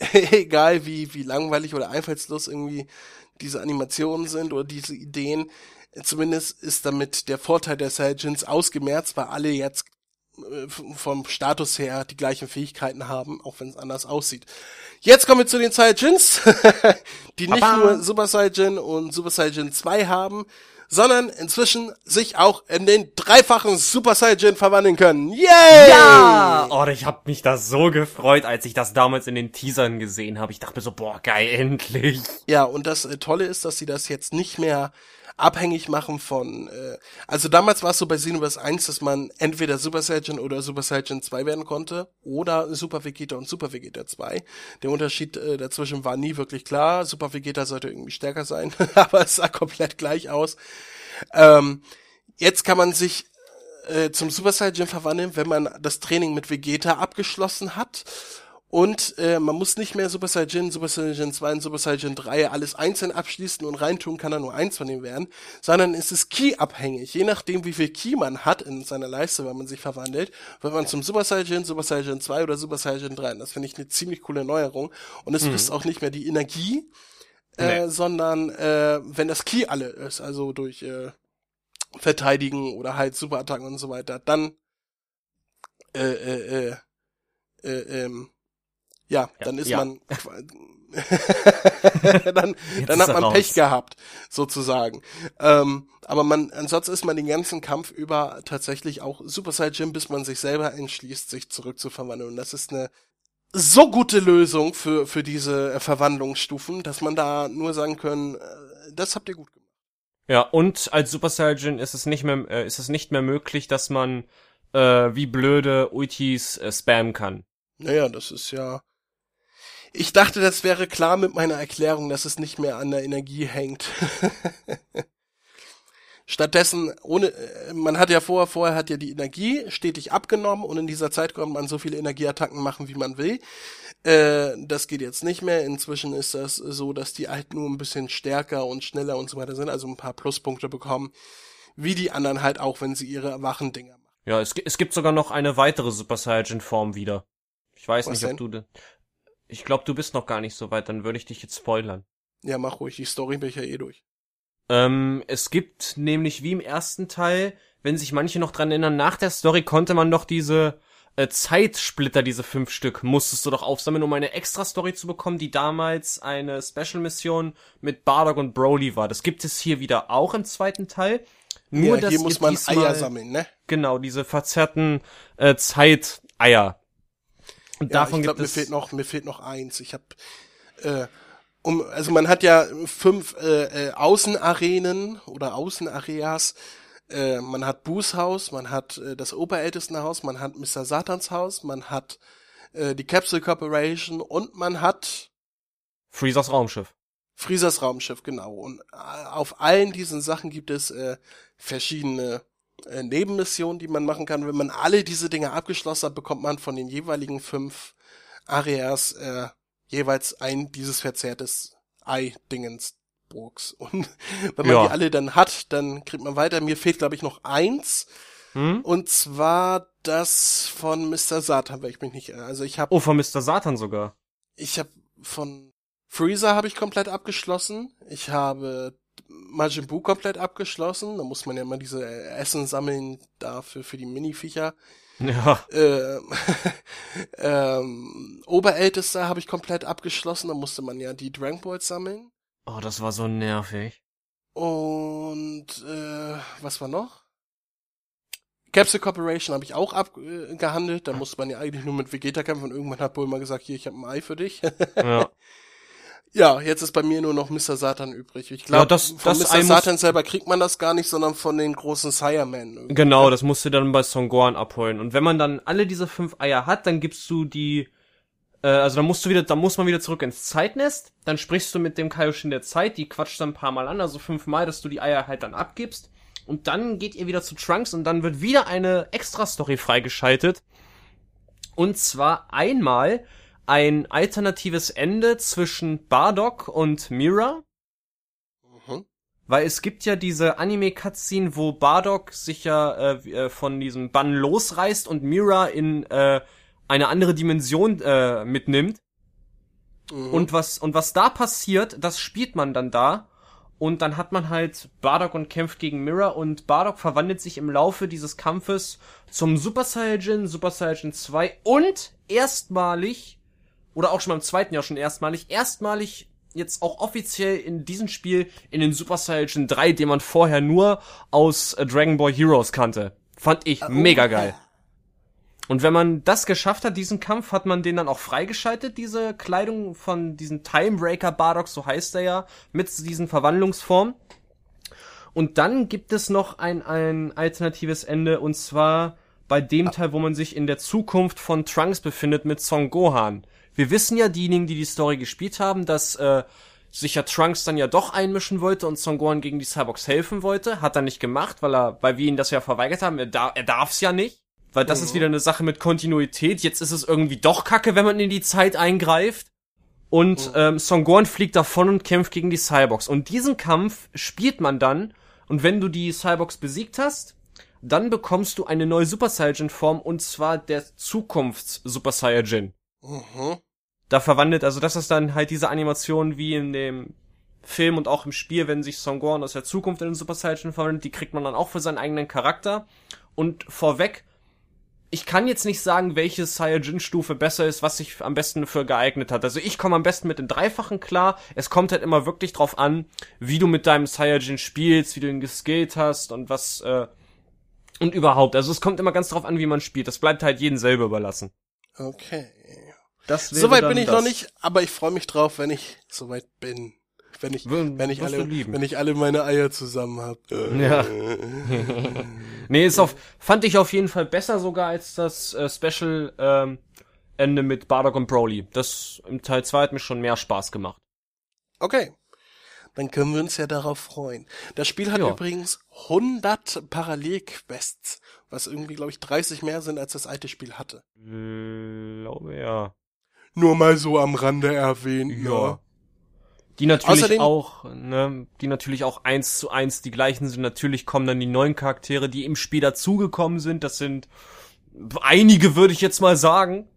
Egal wie, wie langweilig oder einfallslos irgendwie diese Animationen sind oder diese Ideen, zumindest ist damit der Vorteil der Saiyajins ausgemerzt, weil alle jetzt vom Status her die gleichen Fähigkeiten haben, auch wenn es anders aussieht. Jetzt kommen wir zu den Saiyajins, die nicht
Papa.
nur Super Saiyajin und Super Saiyajin 2 haben, sondern inzwischen sich auch in den dreifachen Super Saiyajin verwandeln können. Yay!
Ja! Oh, ich hab mich da so gefreut, als ich das damals in den Teasern gesehen habe. Ich dachte mir so, boah, geil, endlich.
Ja, und das äh, Tolle ist, dass sie das jetzt nicht mehr abhängig machen von, äh, also damals war es so bei Xenoverse 1, dass man entweder Super Saiyan oder Super Saiyan 2 werden konnte oder Super Vegeta und Super Vegeta 2. Der Unterschied äh, dazwischen war nie wirklich klar. Super Vegeta sollte irgendwie stärker sein, aber es sah komplett gleich aus. Ähm, jetzt kann man sich äh, zum Super Saiyan verwandeln, wenn man das Training mit Vegeta abgeschlossen hat. Und äh, man muss nicht mehr Super Saiyan, Super Saiyan 2 und Super Saiyan 3 alles einzeln abschließen und reintun kann dann nur eins von denen werden, sondern es ist Key-abhängig. Je nachdem, wie viel Key man hat in seiner Leiste, wenn man sich verwandelt, wird man zum Super Saiyan, Super Saiyan 2 oder Super Saiyan 3. Und das finde ich eine ziemlich coole Neuerung. Und es frisst auch nicht mehr die Energie, äh,
Nee.
sondern äh, wenn das Key alle ist, also durch äh, Verteidigen oder halt Superattacken und so weiter, dann äh, äh, äh, äh, ähm, ja, dann ist
ja.
man dann, dann hat man
raus.
Pech gehabt, sozusagen. Ähm, aber man, ansonsten ist man den ganzen Kampf über tatsächlich auch Super Saiyan, bis man sich selber entschließt, sich zurückzuverwandeln. Und das ist eine so gute Lösung für, für diese äh, Verwandlungsstufen, dass man da nur sagen können, äh, das habt ihr gut gemacht.
Ja, und als Super Saiyan ist es nicht mehr, äh, ist es nicht mehr möglich, dass man äh, wie blöde Ultis äh, spammen kann.
Naja, das ist ja. Ich dachte, das wäre klar mit meiner Erklärung, dass es nicht mehr an der Energie hängt. Stattdessen, ohne, äh, man hat ja vorher, vorher hat ja die Energie stetig abgenommen und in dieser Zeit konnte man so viele Energieattacken machen, wie man will. Äh, das geht jetzt nicht mehr. Inzwischen ist das so, dass die halt nur ein bisschen stärker und schneller und so weiter sind, also ein paar Pluspunkte bekommen, wie die anderen halt auch, wenn sie ihre wachen Dinger machen.
Ja, es, es gibt sogar noch eine weitere Super Saiyan Form wieder. Ich weiß
Was
nicht,
denn?
ob du Ich glaube, du bist noch gar nicht so weit, dann würde ich dich jetzt spoilern.
Ja, mach ruhig, die Story bin ich ja eh durch.
Ähm, es gibt nämlich wie im ersten Teil, wenn sich manche noch dran erinnern, nach der Story konnte man doch diese äh, Zeitsplitter, diese fünf Stück, musstest du doch aufsammeln, um eine extra Story zu bekommen, die damals eine Special-Mission mit Bardock und Broly war. Das gibt es hier wieder auch im zweiten Teil. Nur,
ja,
dass
hier muss
ihr
man
diesmal,
Eier sammeln, ne?
Genau, diese verzerrten äh, Zeiteier. Und
Ja,
davon
ich glaube,
gibt
mir
es.
fehlt noch, mir fehlt noch eins. Ich habe, äh, um, also man hat ja fünf äh, äh, Außenarenen oder Außenareas. Äh, man hat Boos Haus, man hat äh, das Oberältestenhaus, man hat Mr. Satans Haus, man hat äh, die Capsule Corporation und man hat
Freezers Raumschiff.
Friesers Raumschiff, genau. Und äh, auf allen diesen Sachen gibt es äh, verschiedene äh, Nebenmissionen, die man machen kann. Wenn man alle diese Dinge abgeschlossen hat, bekommt man von den jeweiligen fünf Areas äh, jeweils ein dieses verzerrtes Ei-Dingensburgs. Und wenn man
Ja.
die alle dann hat, dann kriegt man weiter. Mir fehlt, glaube ich, noch eins.
Hm?
Und zwar das von Mr. Satan, weil ich mich nicht, also ich habe
Oh, von Mr. Satan sogar.
ich habe von Freezer habe ich komplett abgeschlossen. Ich habe Majin Buu komplett abgeschlossen. Da muss man ja immer diese äh, Essen sammeln dafür für die Miniviecher.
Ja.
Äh, ähm, Oberältester habe ich komplett abgeschlossen. Da musste man ja die Dragon Balls sammeln.
Oh, das war so nervig.
Und äh, was war noch? Capsule Corporation habe ich auch abgehandelt. Da musste man ja eigentlich nur mit Vegeta kämpfen und irgendwann hat Bulma gesagt, hier, ich habe ein Ei für dich.
Ja.
Ja, jetzt ist bei mir nur noch Mr. Satan übrig. Ich
Ja,
glaube,
das-
von
das
Mr. Satan selber kriegt man das gar nicht, sondern von den großen Siremen.
Genau, das musst du dann bei Songgoran abholen. Und wenn man dann alle diese fünf Eier hat, dann gibst du die, äh, also dann musst du wieder, dann muss man wieder zurück ins Zeitnest, dann sprichst du mit dem Kaioshin der Zeit, die quatscht dann ein paar Mal an, also fünfmal, dass du die Eier halt dann abgibst. Und dann geht ihr wieder zu Trunks und dann wird wieder eine Extra-Story freigeschaltet. Und zwar einmal ein alternatives Ende zwischen Bardock und Mira.
Mhm.
Weil es gibt ja diese Anime-Cutscene, wo Bardock sich ja äh, äh, von diesem Bann losreißt und Mira in äh, eine andere Dimension äh, mitnimmt.
Mhm.
Und was und was da passiert, das spielt man dann da. Und dann hat man halt Bardock und kämpft gegen Mirror und Bardock verwandelt sich im Laufe dieses Kampfes zum Super Saiyajin, Super Saiyajin 2 und erstmalig, oder auch schon beim zweiten Jahr schon erstmalig, erstmalig jetzt auch offiziell in diesem Spiel in den Super Saiyajin 3, den man vorher nur aus äh, Dragon Ball Heroes kannte. Fand ich mega geil. Und wenn man das geschafft hat, diesen Kampf, hat man den dann auch freigeschaltet, diese Kleidung von diesem Timebreaker Bardock, so heißt er ja, mit diesen Verwandlungsformen. Und dann gibt es noch ein, ein alternatives Ende, und zwar bei dem Teil, wo man sich in der Zukunft von Trunks befindet mit Son Gohan. Wir wissen ja, diejenigen, die die Story gespielt haben, dass äh, sich ja Trunks dann ja doch einmischen wollte und Son Gohan gegen die Cyborgs helfen wollte. Hat er nicht gemacht, weil er, weil wir ihn das ja verweigert haben. Er, da, er darf's ja nicht. Weil das mhm. ist wieder eine Sache mit Kontinuität. Jetzt ist es irgendwie doch kacke, wenn man in die Zeit eingreift. Und mhm. ähm, Son Gohan fliegt davon und kämpft gegen die Cyborgs. Und diesen Kampf spielt man dann. Und wenn du die Cyborgs besiegt hast, dann bekommst du eine neue Super Saiyajin Form und zwar der Zukunfts Super Saiyajin. Mhm. Da verwandelt, also das ist dann halt diese Animation wie in dem Film und auch im Spiel, wenn sich Son Gohan aus der Zukunft in den Super Saiyajin verwandelt, die kriegt man dann auch für seinen eigenen Charakter. Und vorweg, ich kann jetzt nicht sagen, welche Saiyajin-Stufe besser ist, was sich am besten für geeignet hat. Also ich komme am besten mit dem Dreifachen klar. Es kommt halt immer wirklich drauf an, wie du mit deinem Saiyajin spielst, wie du ihn geskillt hast und was, äh, und überhaupt. Also es kommt immer ganz drauf an, wie man spielt. Das bleibt halt jedem selber überlassen.
Okay. Soweit bin ich das. noch nicht, aber ich freue mich drauf, wenn ich soweit bin wenn ich, wenn ich alle, wenn ich alle meine Eier zusammen habe. Ja.
nee, ist auf, fand ich auf jeden Fall besser sogar als das äh, Special ähm, Ende mit Bardock und Broly. Das im Teil 2 hat mir schon mehr Spaß gemacht.
Okay. Dann können wir uns ja darauf freuen. Das Spiel hat ja. übrigens 100 Parallelquests, was irgendwie, glaube ich, 30 mehr sind, als das alte Spiel hatte.
Glaube ja.
Nur mal so am Rande erwähnen. Ja. ja.
Die natürlich Außerdem, auch, ne, die natürlich auch eins zu eins die gleichen sind. Natürlich kommen dann die neuen Charaktere, die im Spiel dazugekommen sind. Das sind einige, würde ich jetzt mal sagen.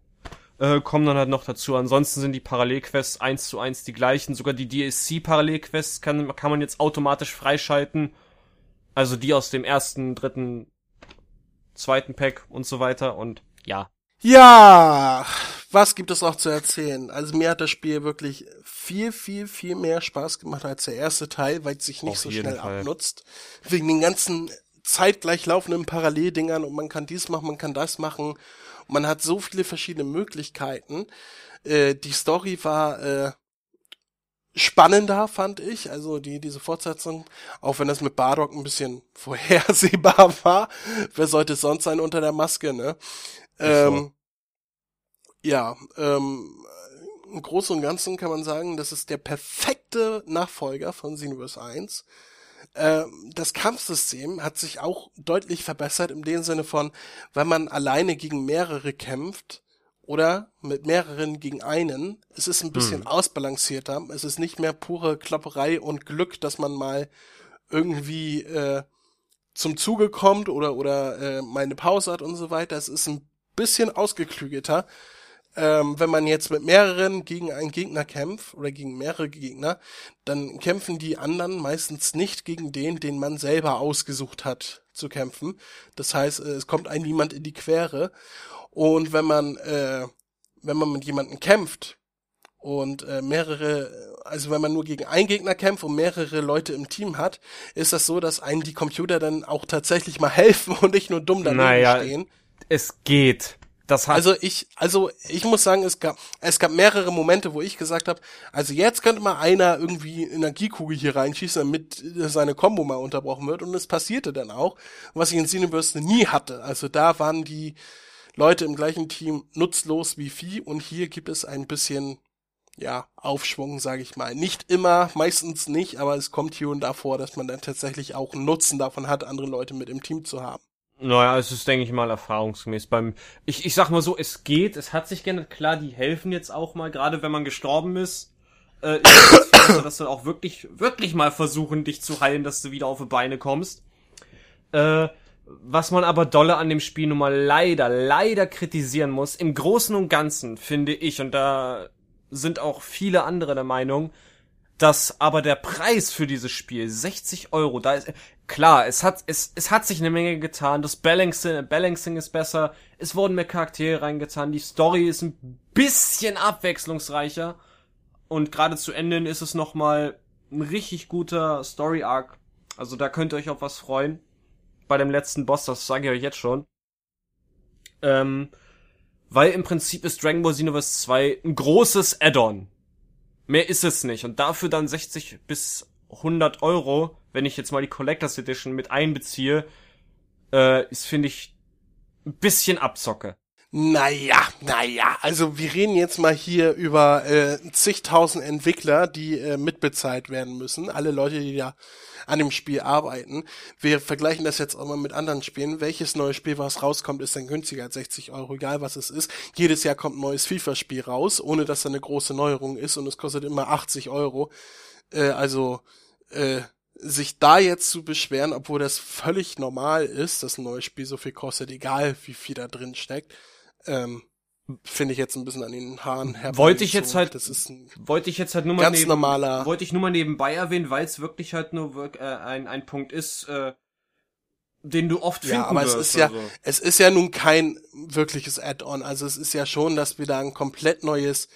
Äh, kommen dann halt noch dazu. Ansonsten sind die Parallelquests eins zu eins die gleichen. Sogar die DSC-Parallelquests kann, kann man jetzt automatisch freischalten. Also die aus dem ersten, dritten, zweiten Pack und so weiter. Und ja,
ja, was gibt es auch zu erzählen? Also mir hat das Spiel wirklich viel, viel, viel mehr Spaß gemacht als der erste Teil, weil es sich nicht Auf so schnell Fall. abnutzt. Wegen den ganzen zeitgleich laufenden Paralleldingern und man kann dies machen, man kann das machen. Und man hat so viele verschiedene Möglichkeiten. Äh, die Story war äh, spannender, fand ich. Also die diese Fortsetzung, auch wenn das mit Bardock ein bisschen vorhersehbar war. Wer sollte es sonst sein unter der Maske, ne? Ähm, ja, ähm, im Großen und Ganzen kann man sagen, das ist der perfekte Nachfolger von Xenoverse 1. Ähm, das Kampfsystem hat sich auch deutlich verbessert in dem Sinne von, wenn man alleine gegen mehrere kämpft oder mit mehreren gegen einen, es ist ein bisschen hm. ausbalancierter. Es ist nicht mehr pure Klopperei und Glück, dass man mal irgendwie äh, zum Zuge kommt oder oder äh, mal eine Pause hat und so weiter. Es ist ein bisschen ausgeklügelter. Ähm, wenn man jetzt mit mehreren gegen einen Gegner kämpft oder gegen mehrere Gegner, dann kämpfen die anderen meistens nicht gegen den, den man selber ausgesucht hat zu kämpfen. Das heißt, äh, es kommt ein niemand in die Quere. Und wenn man, äh, wenn man mit jemandem kämpft und äh, mehrere, also wenn man nur gegen einen Gegner kämpft und mehrere Leute im Team hat, ist das so, dass einem die Computer dann auch tatsächlich mal helfen und nicht nur dumm daneben naja, stehen
es geht.
Das hat also ich, also ich muss sagen, es gab, es gab mehrere Momente, wo ich gesagt habe, also jetzt könnte mal einer irgendwie Energiekugel hier reinschießen, damit seine Combo mal unterbrochen wird. Und es passierte dann auch, was ich in Xenoverse nie hatte. Also da waren die Leute im gleichen Team nutzlos wie Vieh und hier gibt es ein bisschen ja, Aufschwung, sage ich mal. Nicht immer, meistens nicht, aber es kommt hier und da vor, dass man dann tatsächlich auch einen Nutzen davon hat, andere Leute mit im Team zu haben.
Naja, es ist, denke ich mal, erfahrungsgemäß. Beim, ich, ich sag mal so, es geht, es hat sich geändert. Klar, die helfen jetzt auch mal, gerade wenn man gestorben ist. Äh, ich dass du auch wirklich, wirklich mal versuchen, dich zu heilen, dass du wieder auf die Beine kommst. Äh, was man aber dolle an dem Spiel nun mal leider, leider kritisieren muss, im Großen und Ganzen finde ich, und da sind auch viele andere der Meinung, dass aber der Preis für dieses Spiel 60 Euro, da ist, klar, es hat, es, es hat sich eine Menge getan, das Balancing, Balancing ist besser, es wurden mehr Charaktere reingetan, die Story ist ein bisschen abwechslungsreicher und gerade zu Ende ist es nochmal ein richtig guter Story Arc. Also da könnt ihr euch auf was freuen. Bei dem letzten Boss, das sage ich euch jetzt schon. Ähm, weil im Prinzip ist Dragon Ball Xenoverse 2 ein großes Add-on. Mehr ist es nicht. Und dafür dann 60 bis 100 Euro, wenn ich jetzt mal die Collectors Edition mit einbeziehe, äh, ist, finde ich, ein bisschen Abzocke.
Naja, naja, also wir reden jetzt mal hier über äh, zigtausend Entwickler, die äh, mitbezahlt werden müssen. Alle Leute, die da an dem Spiel arbeiten. Wir vergleichen das jetzt auch mal mit anderen Spielen. Welches neue Spiel, was rauskommt, ist dann günstiger als 60 Euro, egal was es ist. Jedes Jahr kommt ein neues FIFA-Spiel raus, ohne dass da eine große Neuerung ist und es kostet immer 80 Euro. Äh, also äh, sich da jetzt zu beschweren, obwohl das völlig normal ist, dass ein neues Spiel so viel kostet, egal wie viel da drin steckt, ähm, finde ich jetzt ein bisschen an den Haaren
herbei. Wollte ich jetzt halt,
das ist ein
wollte ich jetzt halt nur mal
ganz
neben,
normaler,
wollte ich nur mal nebenbei erwähnen, weil es wirklich halt nur äh, ein ein Punkt ist, äh, den du oft finden
ja, aber es
wirst.
ist ja, es ist ja nun kein wirkliches Add-on. Also es ist ja schon, dass wir da ein komplett neues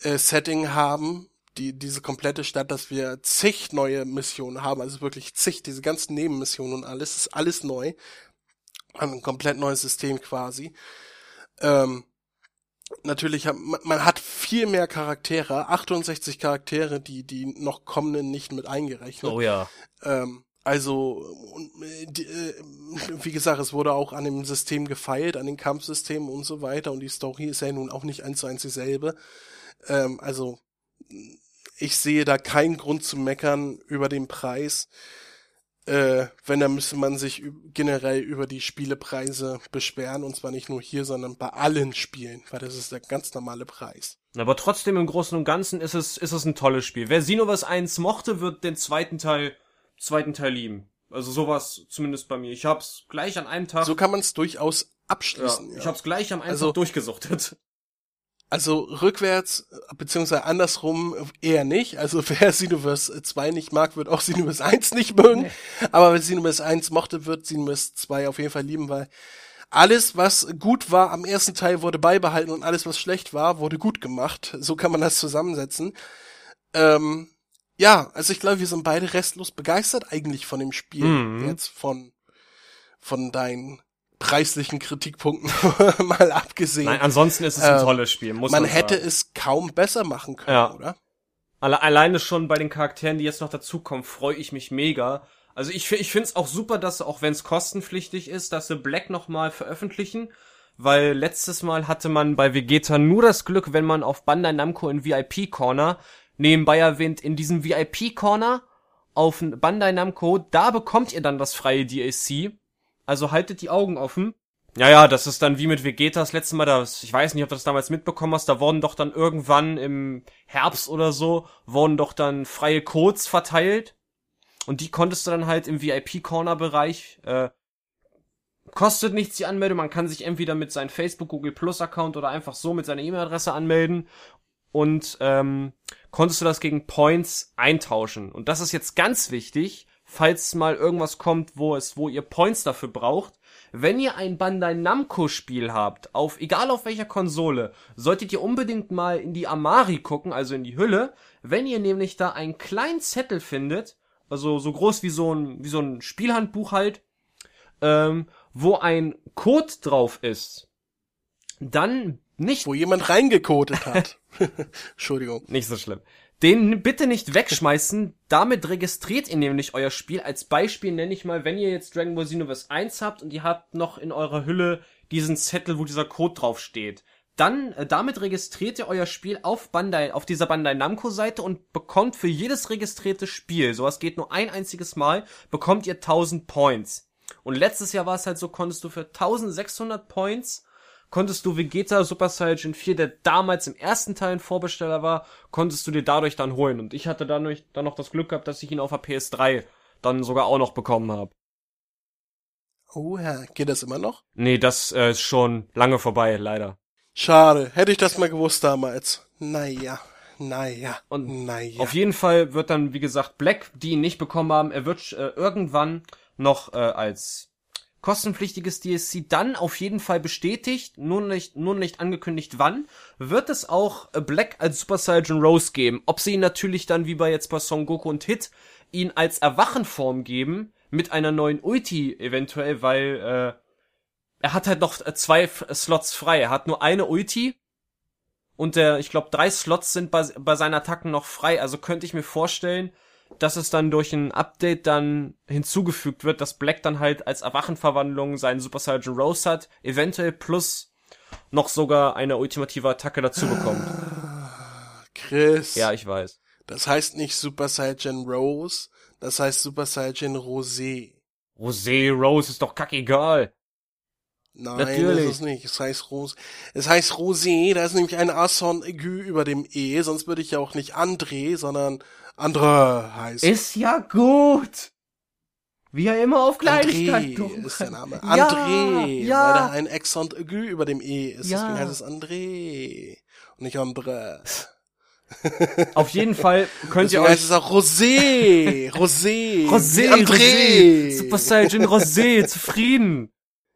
äh, Setting haben, die diese komplette Stadt, dass wir zig neue Missionen haben, also wirklich zig, diese ganzen Nebenmissionen und alles, ist alles neu. Ein komplett neues System quasi. Ähm, natürlich hat man, man hat viel mehr Charaktere, 68 Charaktere, die die noch kommenden nicht mit eingerechnet.
Oh ja.
Ähm, also, äh, äh, wie gesagt, es wurde auch an dem System gefeilt, an den Kampfsystemen und so weiter. Und die Story ist ja nun auch nicht eins zu eins dieselbe. Ähm, also, ich sehe da keinen Grund zu meckern über den Preis. Äh, wenn, dann müsste man sich generell über die Spielepreise beschweren. Und zwar nicht nur hier, sondern bei allen Spielen, weil das ist der ganz normale Preis.
Aber trotzdem im Großen und Ganzen ist es, ist es ein tolles Spiel. Wer Xenoverse 1 mochte, wird den zweiten Teil, zweiten Teil lieben. Also sowas zumindest bei mir. Ich hab's gleich an einem Tag,
So kann man es durchaus
ja,
abschließen.
ich hab's gleich am einen
Also-
Tag durchgesuchtet.
Also rückwärts, beziehungsweise andersrum eher nicht. Also wer Xenoverse 2 nicht mag, wird auch Xenoverse 1 nicht mögen. Aber wer Xenoverse 1 mochte, wird Xenoverse 2 auf jeden Fall lieben, weil alles, was gut war am ersten Teil, wurde beibehalten und alles, was schlecht war, wurde gut gemacht. So kann man das zusammensetzen. Ähm, ja, also ich glaube, wir sind beide restlos begeistert eigentlich von dem Spiel.
Mhm.
Jetzt von, von deinen preislichen Kritikpunkten mal abgesehen.
Nein, ansonsten ist es ein
Ähm,
tolles Spiel, muss
man
man
hätte
sagen.
es kaum besser machen können,
Ja.
oder?
Alle, alleine schon bei den Charakteren, die jetzt noch dazukommen, freue ich mich mega. Also ich, ich finde es auch super, dass auch wenn es kostenpflichtig ist, dass sie Black nochmal veröffentlichen. Weil letztes Mal hatte man bei Vegeta nur das Glück, wenn man auf Bandai Namco in VIP Corner, nebenbei erwähnt, in diesem VIP Corner auf Bandai Namco, da bekommt ihr dann das freie DLC. Also haltet die Augen offen. Ja, ja, das ist dann wie mit Vegeta das letzte Mal, das, ich weiß nicht, ob du das damals mitbekommen hast, da wurden doch dann irgendwann im Herbst oder so, wurden doch dann freie Codes verteilt. Und die konntest du dann halt im VIP-Corner-Bereich, äh, kostet nichts die Anmeldung, man kann sich entweder mit seinem Facebook, Google Plus Account oder einfach so mit seiner E-Mail-Adresse anmelden und ähm, konntest du das gegen Points eintauschen. Und das ist jetzt ganz wichtig, falls mal irgendwas kommt, wo es, wo ihr Points dafür braucht. Wenn ihr ein Bandai Namco Spiel habt, auf, egal auf welcher Konsole, solltet ihr unbedingt mal in die Amari gucken, also in die Hülle. Wenn ihr nämlich da einen kleinen Zettel findet, also so groß wie so ein, wie so ein Spielhandbuch halt, ähm, wo ein Code drauf ist, dann nicht
Wo jemand reingekodet hat. Entschuldigung.
nicht so schlimm. Den bitte nicht wegschmeißen. Damit registriert ihr nämlich euer Spiel. Als Beispiel nenne ich mal, wenn ihr jetzt Dragon Ball Xenoverse 1 habt und ihr habt noch in eurer Hülle diesen Zettel, wo dieser Code drauf steht. Dann, äh, damit registriert ihr euer Spiel auf Bandai, auf dieser Bandai Namco Seite und bekommt für jedes registrierte Spiel, sowas geht nur ein einziges Mal, bekommt ihr 1000 Points. Und letztes Jahr war es halt so, konntest du für 1600 Points konntest du Vegeta Super Saiyan 4, der damals im ersten Teil ein Vorbesteller war, konntest du dir dadurch dann holen. Und ich hatte dadurch dann noch das Glück gehabt, dass ich ihn auf der PS3 dann sogar auch noch bekommen habe.
Oh ja, geht das immer noch?
Nee, das äh, ist schon lange vorbei, leider.
Schade. Hätte ich das mal gewusst damals. Naja. Naja.
Und
naja.
Auf jeden Fall wird dann, wie gesagt, Black, die ihn nicht bekommen haben, er wird äh, irgendwann noch äh, als kostenpflichtiges DLC dann auf jeden Fall bestätigt, nur nicht, nur nicht angekündigt wann, wird es auch Black als Super Saiyan Rose geben. Ob sie ihn natürlich dann wie bei jetzt bei Son Goku und Hit ihn als Erwachenform geben, mit einer neuen Ulti eventuell, weil äh, er hat halt noch äh, zwei Slots frei. Er hat nur eine Ulti und der, ich glaube, drei Slots sind bei, bei seinen Attacken noch frei. Also könnte ich mir vorstellen, dass es dann durch ein Update dann hinzugefügt wird, dass Black dann halt als Erwachenverwandlung seinen Super Saiyan Rose hat, eventuell plus noch sogar eine ultimative Attacke dazu bekommt.
Chris.
Ja, ich weiß.
Das heißt nicht Super Saiyan Rose, das heißt Super Saiyan Rosé.
Rosé, Rose ist doch kackegal.
Nein,
Natürlich.
das ist nicht. Es heißt Rose. Es heißt Rosé, da ist nämlich ein Accent aigu über dem E, sonst würde ich ja auch nicht André, sondern Andre heißen.
Ist ja gut. Wie er immer auf Kleinigkeit
André ist der. Name.
Ja,
André,
ja.
weil da ein Accent aigu über dem E ist.
Ja.
Deswegen heißt es André und nicht Andre.
Auf jeden Fall könnt ihr
Deswegen
euch
heißt es auch Rosé. Rosé.
Rosé,
André.
Rosé, Super Saiyan Rosé, zufrieden.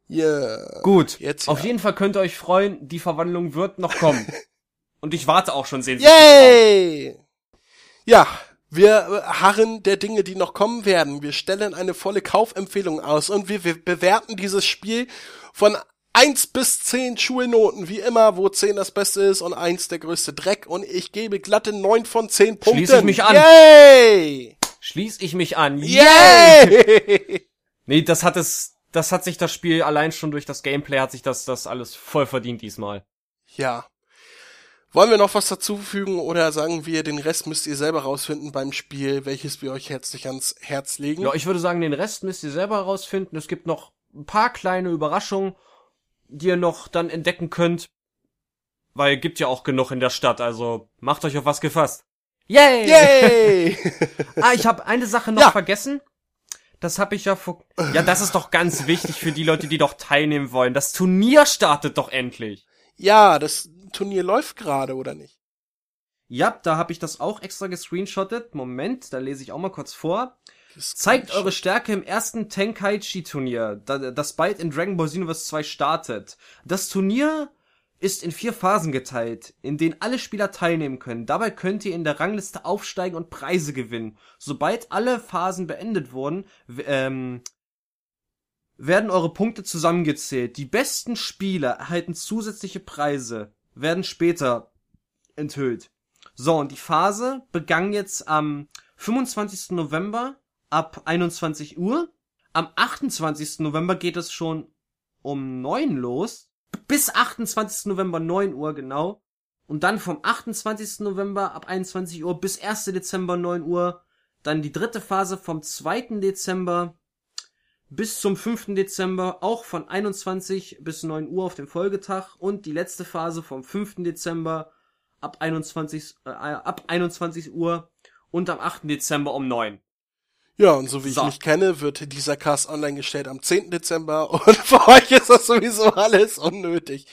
Ja.
Gut,
Jetzt
auf
ja.
jeden Fall könnt ihr euch freuen, die Verwandlung wird noch kommen. Und ich warte auch schon sehnsüchtig.
Yay! Ja, wir äh, harren der Dinge, die noch kommen werden. Wir stellen eine volle Kaufempfehlung aus und wir, wir bewerten dieses Spiel von 1 bis 10 Schulnoten, wie immer, wo 10 das Beste ist und 1 der größte Dreck. Und ich gebe glatte 9 von 10 Punkten.
Schließe ich mich an.
Yay!
Schließ ich mich an.
Yay!
Nee, das hat es, das hat sich das Spiel allein schon durch das Gameplay hat sich das, das alles voll verdient diesmal.
ja. Wollen wir noch was dazufügen oder sagen wir, den Rest müsst ihr selber rausfinden beim Spiel, welches wir euch herzlich ans Herz legen?
Ja, ich würde sagen, den Rest müsst ihr selber herausfinden. Es gibt noch ein paar kleine Überraschungen, die ihr noch dann entdecken könnt. Weil gibt ja auch genug in der Stadt, also macht euch auf was gefasst. Yay!
Yay!
Ah, ich habe eine Sache noch
Ja.
vergessen. Das habe ich ja vor. Ja, das ist doch ganz wichtig für die Leute, die doch teilnehmen wollen. Das Turnier startet doch endlich.
Ja, das Turnier läuft gerade, oder nicht?
Ja, da habe ich das auch extra gescreenshottet. Moment, da lese ich auch mal kurz vor. Zeigt eure Stärke im ersten Tenkaichi-Turnier, da- das bald in Dragon Ball Xenoverse 2 startet. Das Turnier ist in vier Phasen geteilt, in denen alle Spieler teilnehmen können. Dabei könnt ihr in der Rangliste aufsteigen und Preise gewinnen. Sobald alle Phasen beendet wurden, ähm, werden eure Punkte zusammengezählt. Die besten Spieler erhalten zusätzliche Preise, werden später enthüllt. So, und die Phase begann jetzt am 25. November ab 21 Uhr. Am 28. November geht es schon um 9 los. Bis 28. November 9 Uhr genau. Und dann vom 28. November ab 21 Uhr bis 1. Dezember 9 Uhr. Dann die dritte Phase vom 2. Dezember bis zum 5. Dezember, auch von 21 bis 9 Uhr auf dem Folgetag. Und die letzte Phase vom 5. Dezember ab 21, äh, ab 21 Uhr und am 8. Dezember um 9.
Ja, und so wie
So.
ich mich kenne, wird dieser Cast online gestellt am 10. Dezember und für euch ist das sowieso alles unnötig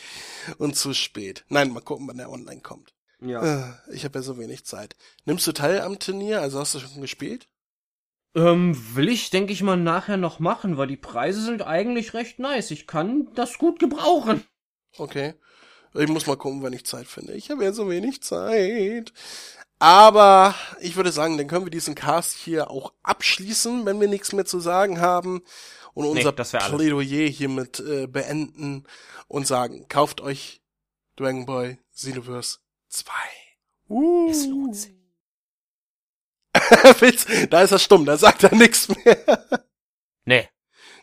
und zu spät. Nein, mal gucken, wann der online kommt.
Ja.
Äh, Ich habe ja so wenig Zeit. Nimmst du teil am Turnier? Also hast du schon gespielt?
Ähm, will ich, denke ich mal, nachher noch machen, weil die Preise sind eigentlich recht nice. Ich kann das gut gebrauchen.
Okay. Ich muss mal gucken, wann ich Zeit finde. Ich habe ja so wenig Zeit. Aber ich würde sagen, dann können wir diesen Cast hier auch abschließen, wenn wir nichts mehr zu sagen haben. Und unser
alles.
Plädoyer hiermit äh, beenden und sagen, kauft euch Dragon Ball Xenoverse 2. Uh.
Es lohnt sich.
Willst- da ist er stumm, da sagt er nichts mehr.
Nee.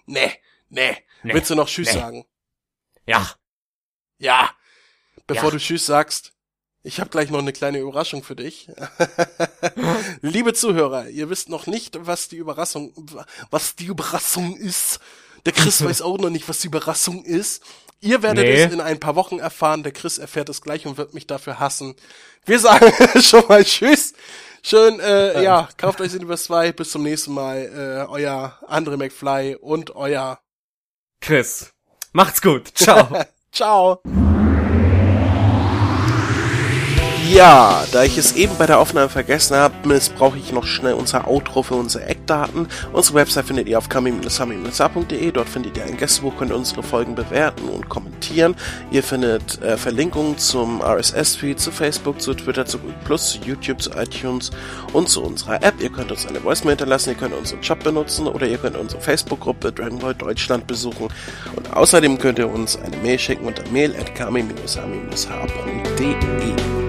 nee, nee,
Nee.
Willst du noch Tschüss
Nee.
sagen?
Ja.
Ja. Bevor
Ja.
du Tschüss sagst, ich habe gleich noch eine kleine Überraschung für dich. Liebe Zuhörer, ihr wisst noch nicht, was die Überraschung, was die Überraschung ist. Der Chris weiß auch noch nicht, was die Überraschung ist. Ihr werdet
Nee.
es in ein paar Wochen erfahren. Der Chris erfährt es gleich und wird mich dafür hassen. Wir sagen schon mal Tschüss. Schön, äh, ja, kauft euch Universe 2. Bis zum nächsten Mal. Äh, euer Andre McFly und euer
Chris. Macht's gut. Ciao.
Ciao. Ja, da ich es eben bei der Aufnahme vergessen habe, missbrauche ich noch schnell unser Outro für unsere Eckdaten. Unsere Website findet ihr auf kami-sami-a.de. Dort findet ihr ein Gästebuch, könnt unsere Folgen bewerten und kommentieren. Ihr findet äh, Verlinkungen zum RSS-Feed, zu Facebook, zu Twitter, zu Google Plus, zu YouTube, zu iTunes und zu unserer App. Ihr könnt uns eine Voicemail hinterlassen, ihr könnt unseren Job benutzen oder ihr könnt unsere Facebook-Gruppe Dragon Ball Deutschland besuchen. Und außerdem könnt ihr uns eine Mail schicken unter mail at kami-sami-a.de.